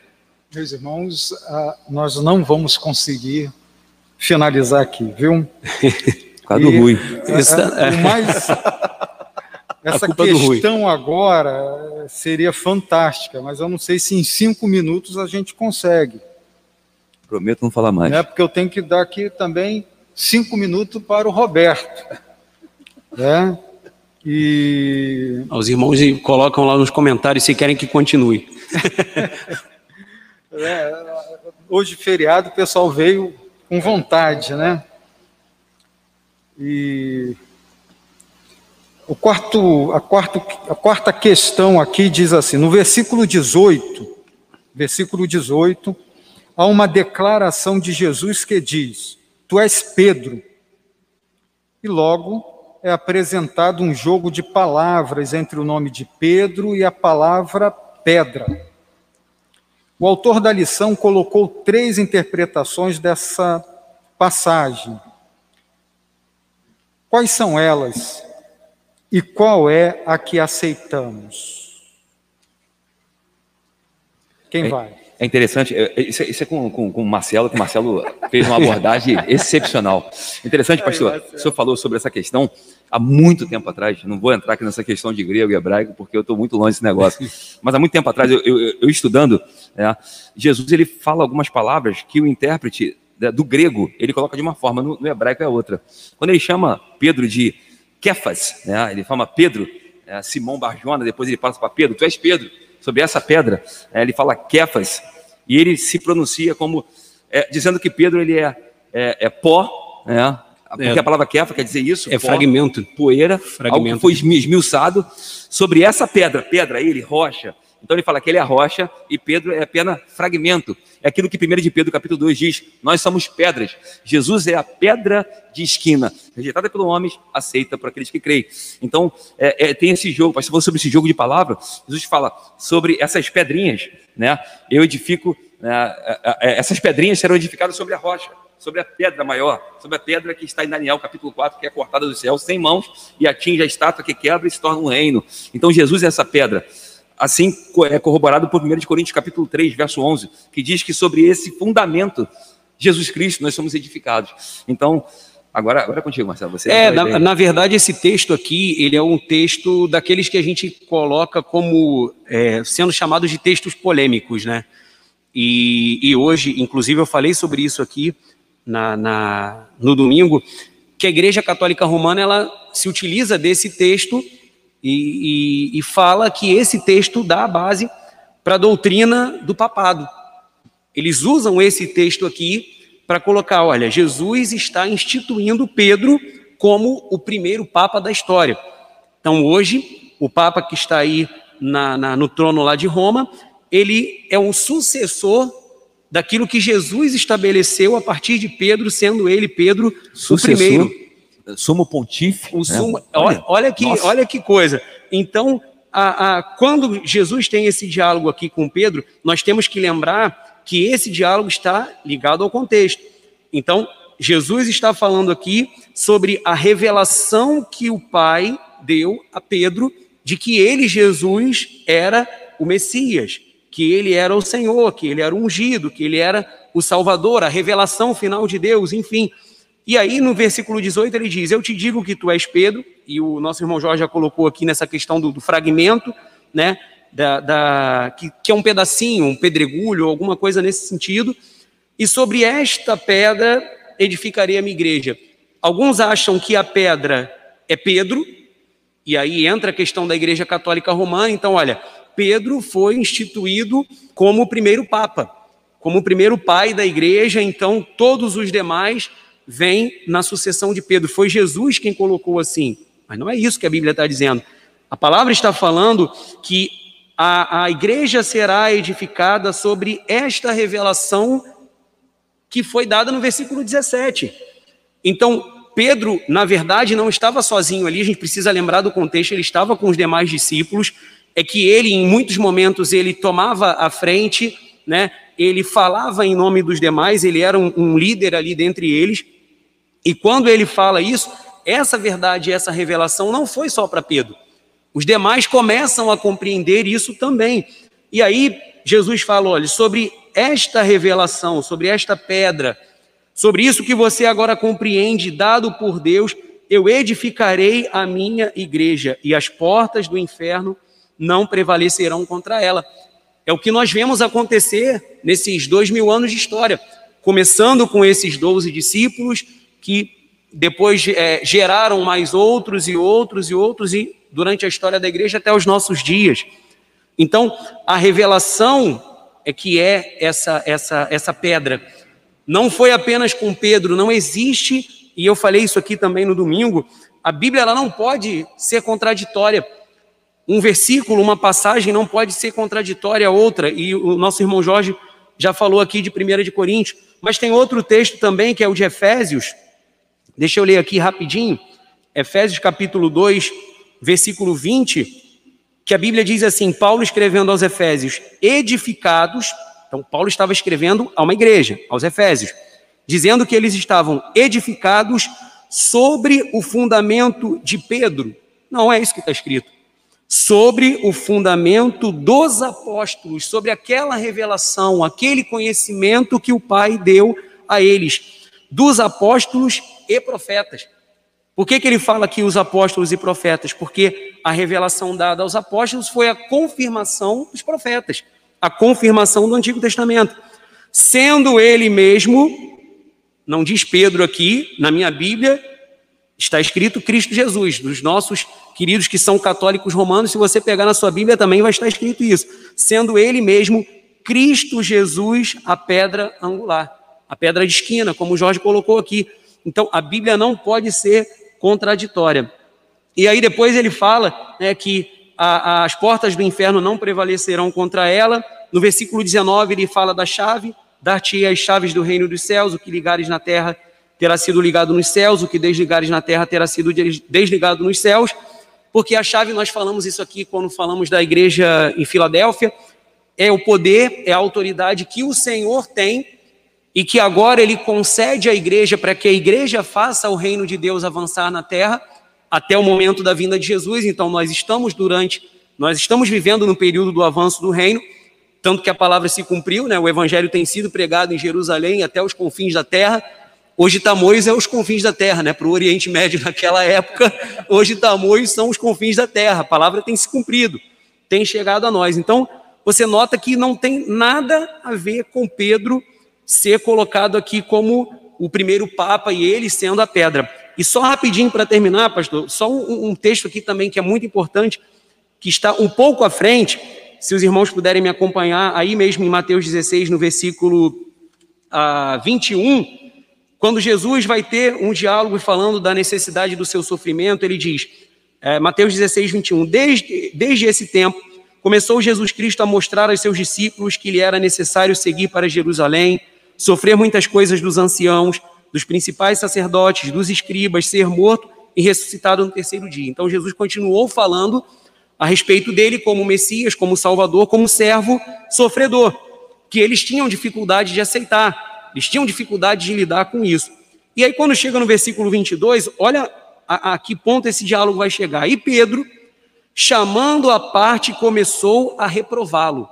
Meus irmãos, ah, nós não vamos conseguir finalizar aqui, viu? [laughs] Por causa do Rui. É, mais, [laughs] essa questão agora seria fantástica, mas eu não sei se em cinco minutos a gente consegue. Prometo não falar mais. É porque eu tenho que dar aqui também cinco minutos para o Roberto. Né? E. Os irmãos colocam lá nos comentários se querem que continue. [laughs] é, hoje, feriado, o pessoal veio com vontade, né? E o quarto, a, quarto, a quarta questão aqui diz assim, no versículo 18, versículo 18, há uma declaração de Jesus que diz: Tu és Pedro. E logo é apresentado um jogo de palavras entre o nome de Pedro e a palavra pedra. O autor da lição colocou três interpretações dessa passagem. Quais são elas? E qual é a que aceitamos? Quem vai? É interessante, é, é, isso é, isso é com, com, com, o Marcelo, que o Marcelo fez uma abordagem [laughs] excepcional. Interessante, pastor, o senhor falou sobre essa questão há muito tempo atrás, não vou entrar aqui nessa questão de grego e hebraico, porque eu estou muito longe desse negócio, [laughs] mas há muito tempo atrás, eu, eu, eu estudando, é, Jesus ele fala algumas palavras que o intérprete né, do grego, ele coloca de uma forma, no, no hebraico é outra. Quando ele chama Pedro de Kefas, né, ele fala Pedro, é, Simão Barjona, depois ele passa para Pedro, tu és Pedro, sobre essa pedra, é, ele fala Kefas, e ele se pronuncia como, é, dizendo que Pedro ele é, é, é pó, né? porque é. a palavra Kefa quer dizer isso, é pó, fragmento, poeira, fragmento. algo que foi esmiuçado sobre essa pedra, pedra, ele, rocha, Então ele fala que ele é a rocha e Pedro é apenas fragmento. É aquilo que 1 de Pedro, capítulo 2 diz: Nós somos pedras. Jesus é a pedra de esquina, rejeitada pelos homens, aceita por aqueles que creem. Então, é, é, tem esse jogo, pastor falou sobre esse jogo de palavras. Jesus fala sobre essas pedrinhas, né? Eu edifico, né, essas pedrinhas serão edificadas sobre a rocha sobre a pedra maior, sobre a pedra que está em Daniel capítulo 4, que é cortada do céu sem mãos e atinge a estátua que quebra e se torna um reino. Então Jesus é essa pedra. Assim é corroborado por 1 Coríntios capítulo 3, verso 11, que diz que sobre esse fundamento, Jesus Cristo, nós somos edificados. Então, Agora, agora é contigo, Marcelo. Você é, na, na, verdade, esse texto aqui, ele é um texto daqueles que a gente coloca como é, sendo chamados de textos polêmicos, né? E, e, hoje, inclusive, eu falei sobre isso aqui na, na, no domingo, que a Igreja Católica Romana ela se utiliza desse texto e, e, e fala que esse texto dá a base para a doutrina do papado. Eles usam esse texto aqui para colocar: olha, Jesus está instituindo Pedro como o primeiro papa da história. Então, hoje, o papa que está aí na, na, no trono lá de Roma, ele é um sucessor daquilo que Jesus estabeleceu a partir de Pedro, sendo ele, Pedro, Sucessor, o primeiro. Sumo pontífice. O né? sumo, né? olha, olha, que, olha que coisa. Então, a, a, quando Jesus tem esse diálogo aqui com Pedro, nós temos que lembrar que esse diálogo está ligado ao contexto. Então, Jesus está falando aqui sobre a revelação que o Pai deu a Pedro de que ele, Jesus, era o Messias que ele era o Senhor, que ele era o ungido, que ele era o Salvador, a revelação final de Deus, enfim. E aí no versículo 18 ele diz: Eu te digo que tu és Pedro, e o nosso irmão Jorge já colocou aqui nessa questão do, do fragmento, né? Da, da que, que, é um pedacinho, um pedregulho, alguma coisa nesse sentido. E sobre esta pedra edificarei a minha igreja. Alguns acham que a pedra é Pedro, e aí entra a questão da Igreja Católica Romana. Então, olha, Pedro foi instituído como o primeiro papa, como o primeiro pai da igreja, então todos os demais vêm na sucessão de Pedro. Foi Jesus quem colocou assim. Mas não é isso que a Bíblia está dizendo. A palavra está falando que a, a igreja será edificada sobre esta revelação que foi dada no versículo 17. Então, Pedro, na verdade, não estava sozinho ali, a gente precisa lembrar do contexto, ele estava com os demais discípulos, é que ele, em muitos momentos, ele tomava a frente, né? ele falava em nome dos demais, ele era um, um líder ali dentre eles, e quando ele fala isso, essa verdade, essa revelação não foi só para Pedro. Os demais começam a compreender isso também. E aí Jesus fala: olha, sobre esta revelação, sobre esta pedra, sobre isso que você agora compreende, dado por Deus, eu edificarei a minha igreja, e as portas do inferno não prevalecerão contra ela. É o que nós vemos acontecer nesses dois mil anos de história, começando com esses doze discípulos que depois é, geraram mais outros e outros e outros e durante a história da igreja até os nossos dias. Então, a revelação é que é essa essa essa pedra. Não foi apenas com Pedro, não existe, e eu falei isso aqui também no domingo, a Bíblia ela não pode ser contraditória. Um versículo, uma passagem não pode ser contraditória a outra, e o nosso irmão Jorge já falou aqui de 1 de Coríntios, mas tem outro texto também, que é o de Efésios. Deixa eu ler aqui rapidinho. Efésios capítulo 2, versículo 20, que a Bíblia diz assim: Paulo escrevendo aos Efésios, edificados. Então, Paulo estava escrevendo a uma igreja, aos Efésios, dizendo que eles estavam edificados sobre o fundamento de Pedro. Não é isso que está escrito sobre o fundamento dos apóstolos, sobre aquela revelação, aquele conhecimento que o Pai deu a eles, dos apóstolos e profetas. Por que, que ele fala aqui os apóstolos e profetas? Porque a revelação dada aos apóstolos foi a confirmação dos profetas, a confirmação do Antigo Testamento. Sendo ele mesmo, não diz Pedro aqui, na minha Bíblia, está escrito Cristo Jesus, dos nossos queridos que são católicos romanos, se você pegar na sua Bíblia também vai estar escrito isso, sendo ele mesmo Cristo Jesus a pedra angular, a pedra de esquina, como o Jorge colocou aqui. Então a Bíblia não pode ser contraditória. E aí depois ele fala né, que a, as portas do inferno não prevalecerão contra ela. No versículo 19, ele fala da chave, dar-te as chaves do reino dos céus, o que ligares na terra terá sido ligado nos céus, o que desligares na terra terá sido desligado nos céus, porque a chave, nós falamos isso aqui quando falamos da igreja em Filadélfia, é o poder, é a autoridade que o Senhor tem e que agora ele concede à igreja para que a igreja faça o reino de Deus avançar na terra até o momento da vinda de Jesus. Então nós estamos durante, nós estamos vivendo no período do avanço do reino, tanto que a palavra se cumpriu, né? O evangelho tem sido pregado em Jerusalém até os confins da terra. Hoje Tamoios é os confins da terra, né? Para o Oriente Médio [laughs] naquela época, hoje Tamoios são os confins da terra. A palavra tem se cumprido, tem chegado a nós. Então, você nota que não tem nada a ver com Pedro ser colocado aqui como o primeiro papa e ele sendo a pedra. E só rapidinho para terminar, pastor, só um, um, texto aqui também que é muito importante, que está um pouco à frente, se os irmãos puderem me acompanhar, aí mesmo em Mateus 16, no versículo uh, 21, quando Jesus vai ter um diálogo falando da necessidade do seu sofrimento, ele diz, é, Mateus 16, 21, desde, desde esse tempo, começou Jesus Cristo a mostrar aos seus discípulos que lhe era necessário seguir para Jerusalém, sofrer muitas coisas dos anciãos, dos principais sacerdotes, dos escribas, ser morto e ressuscitado no terceiro dia. Então Jesus continuou falando a respeito dele como Messias, como Salvador, como servo sofredor, que eles tinham dificuldade de aceitar, eles tinham dificuldade de lidar com isso. E aí, quando chega no versículo 22, olha a, a que ponto esse diálogo vai chegar. E Pedro, chamando a parte, começou a reprová-lo.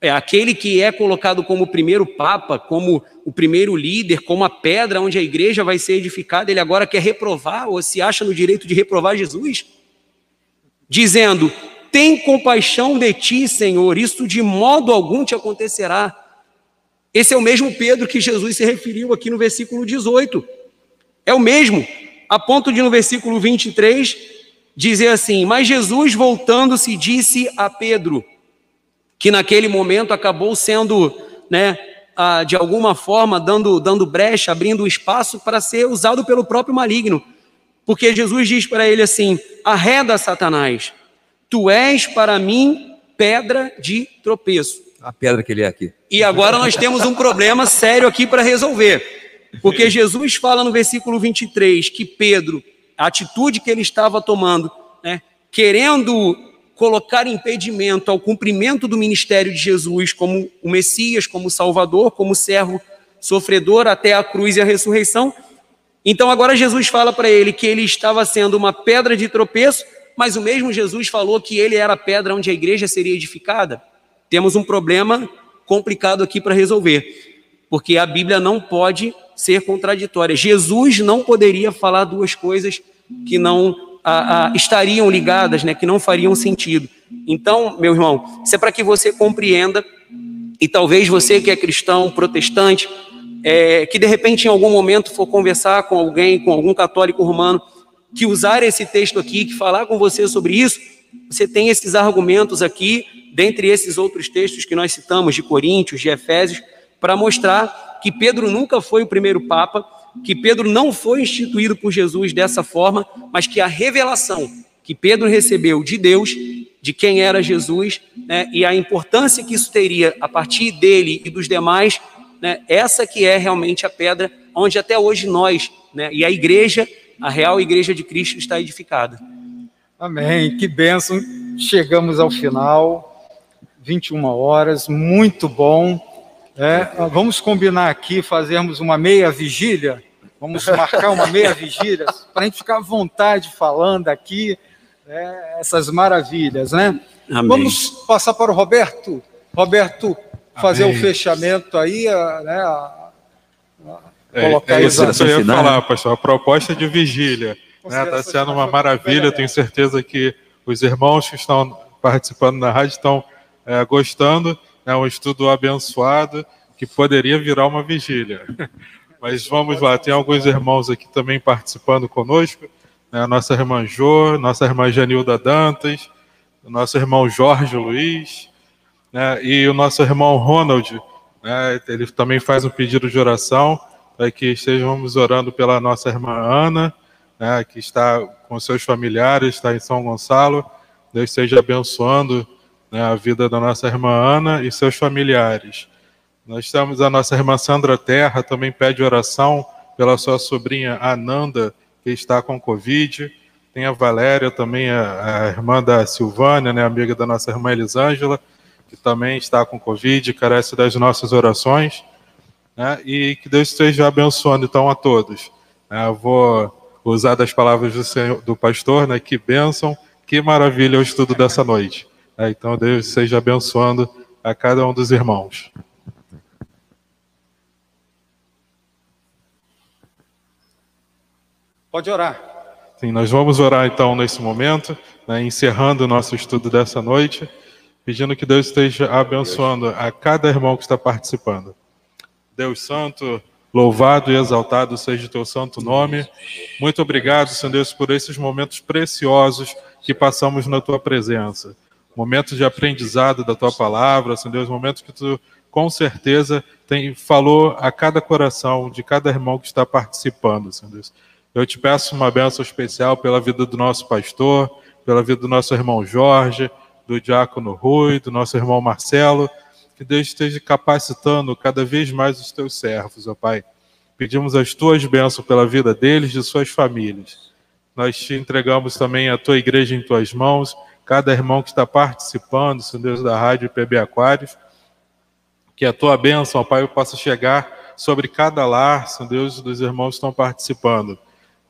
É aquele que é colocado como o primeiro papa, como o primeiro líder, como a pedra onde a igreja vai ser edificada, ele agora quer reprovar ou se acha no direito de reprovar Jesus, dizendo: Tem compaixão de ti, Senhor, isso de modo algum te acontecerá. Esse é o mesmo Pedro que Jesus se referiu aqui no versículo 18. É o mesmo, a ponto de no versículo 23 dizer assim: Mas Jesus, voltando-se, disse a Pedro, que naquele momento acabou sendo, né, de alguma forma, dando, dando brecha, abrindo espaço para ser usado pelo próprio maligno. Porque Jesus diz para ele assim: Arreda, Satanás, tu és para mim pedra de tropeço. A pedra que ele é aqui. E agora nós temos um problema sério aqui para resolver. Porque Jesus fala no versículo 23 que Pedro a atitude que ele estava tomando, né, querendo colocar impedimento ao cumprimento do ministério de Jesus como o Messias, como Salvador, como servo sofredor até a cruz e a ressurreição. Então agora Jesus fala para ele que ele estava sendo uma pedra de tropeço, mas o mesmo Jesus falou que ele era a pedra onde a igreja seria edificada. Temos um problema complicado aqui para resolver, porque a Bíblia não pode ser contraditória. Jesus não poderia falar duas coisas que não a, a, estariam ligadas, né, que não fariam sentido. Então, meu irmão, isso é para que você compreenda, e talvez você que é cristão, protestante, é, que de repente em algum momento for conversar com alguém, com algum católico romano, que usar esse texto aqui, que falar com você sobre isso, você tem esses argumentos aqui, dentre esses outros textos que nós citamos, de Coríntios, de Efésios, para mostrar que Pedro nunca foi o primeiro papa, que Pedro não foi instituído por Jesus dessa forma, mas que a revelação que Pedro recebeu de Deus, de quem era Jesus, né, e a importância que isso teria a partir dele e dos demais, né, essa que é realmente a pedra onde até hoje nós, né, e a igreja, a real igreja de Cristo está edificada. Amém, que bênção. Chegamos ao final, 21 horas, muito bom. É, vamos combinar aqui, fazermos uma meia vigília, vamos marcar uma meia vigília, para a gente ficar à vontade falando aqui é, essas maravilhas, né? Amém. Vamos passar para o Roberto. Roberto, fazer o um fechamento aí, né? A, a, é, colocar é, isso que eu ia falar, pastor. A proposta de vigília está né? Tá sendo uma maravilha. Tenho certeza que os irmãos que estão participando na rádio estão é, gostando é um estudo abençoado que poderia virar uma vigília. [laughs] Mas vamos lá, tem alguns irmãos aqui também participando conosco. Né? Nossa irmã Jô, nossa irmã Janilda Dantas, nosso irmão Jorge Luiz, né? e o nosso irmão Ronald. Né? Ele também faz um pedido de oração para que estejamos orando pela nossa irmã Ana, né? que está com seus familiares, está em São Gonçalo, Deus esteja abençoando né, a vida da nossa irmã Ana e seus familiares. Nós temos a nossa irmã Sandra Terra, também pede oração pela sua sobrinha Ananda, que está com Covid. Tem a Valéria, também a, a irmã da Silvânia, né, amiga da nossa irmã Elisângela, que também está com Covid, carece das nossas orações. Né, e que Deus esteja abençoando, então, a todos. Né, eu vou usar das palavras do, senhor, do pastor, né, que bênção, que maravilha o estudo dessa noite. Né, então, Deus esteja abençoando a cada um dos irmãos. Pode orar. Sim, nós vamos orar então nesse momento, né, encerrando o nosso estudo dessa noite, pedindo que Deus esteja abençoando a cada irmão que está participando. Deus Santo, louvado e exaltado seja o teu santo nome. Muito obrigado, Senhor Deus, por esses momentos preciosos que passamos na tua presença. Momentos de aprendizado da tua palavra, Senhor Deus, momentos que tu com certeza tem, falou a cada coração de cada irmão que está participando, Senhor Deus. Eu te peço uma benção especial pela vida do nosso pastor, pela vida do nosso irmão Jorge, do diácono Rui, do nosso irmão Marcelo, que Deus esteja capacitando cada vez mais os teus servos, ó Pai. Pedimos as tuas bênçãos pela vida deles e de suas famílias. Nós te entregamos também a tua igreja em tuas mãos, cada irmão que está participando, Senhor Deus da Rádio PB Aquários, que a tua bênção, ó Pai, possa chegar sobre cada lar, Senhor Deus, dos irmãos que estão participando.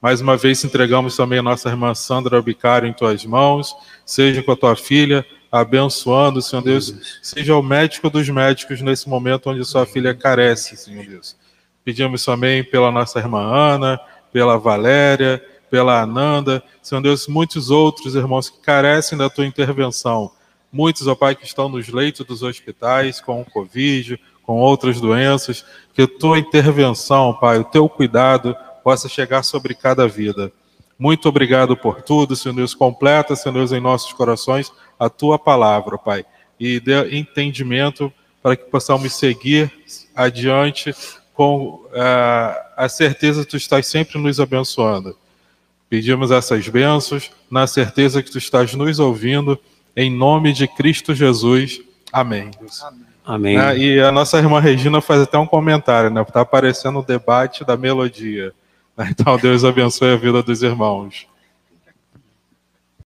Mais uma vez entregamos também a nossa irmã Sandra Albicário em tuas mãos, seja com a tua filha, abençoando, Senhor Deus, seja o médico dos médicos nesse momento onde sua filha carece, Senhor Deus. Pedimos também pela nossa irmã Ana, pela Valéria, pela Ananda, Senhor Deus, muitos outros irmãos que carecem da tua intervenção. Muitos, ó Pai, que estão nos leitos dos hospitais com o Covid, com outras doenças, que a tua intervenção, Pai, o teu cuidado, possa chegar sobre cada vida. Muito obrigado por tudo, Senhor Deus. Completa, Senhor Deus, em nossos corações a tua palavra, Pai. E dê entendimento para que possamos seguir adiante com uh, a certeza que tu estás sempre nos abençoando. Pedimos essas bênçãos na certeza que tu estás nos ouvindo, em nome de Cristo Jesus. Amém. Amém. Uh, e a nossa irmã Regina faz até um comentário, né? Está aparecendo o debate da melodia. Então, Deus abençoe a vida dos irmãos.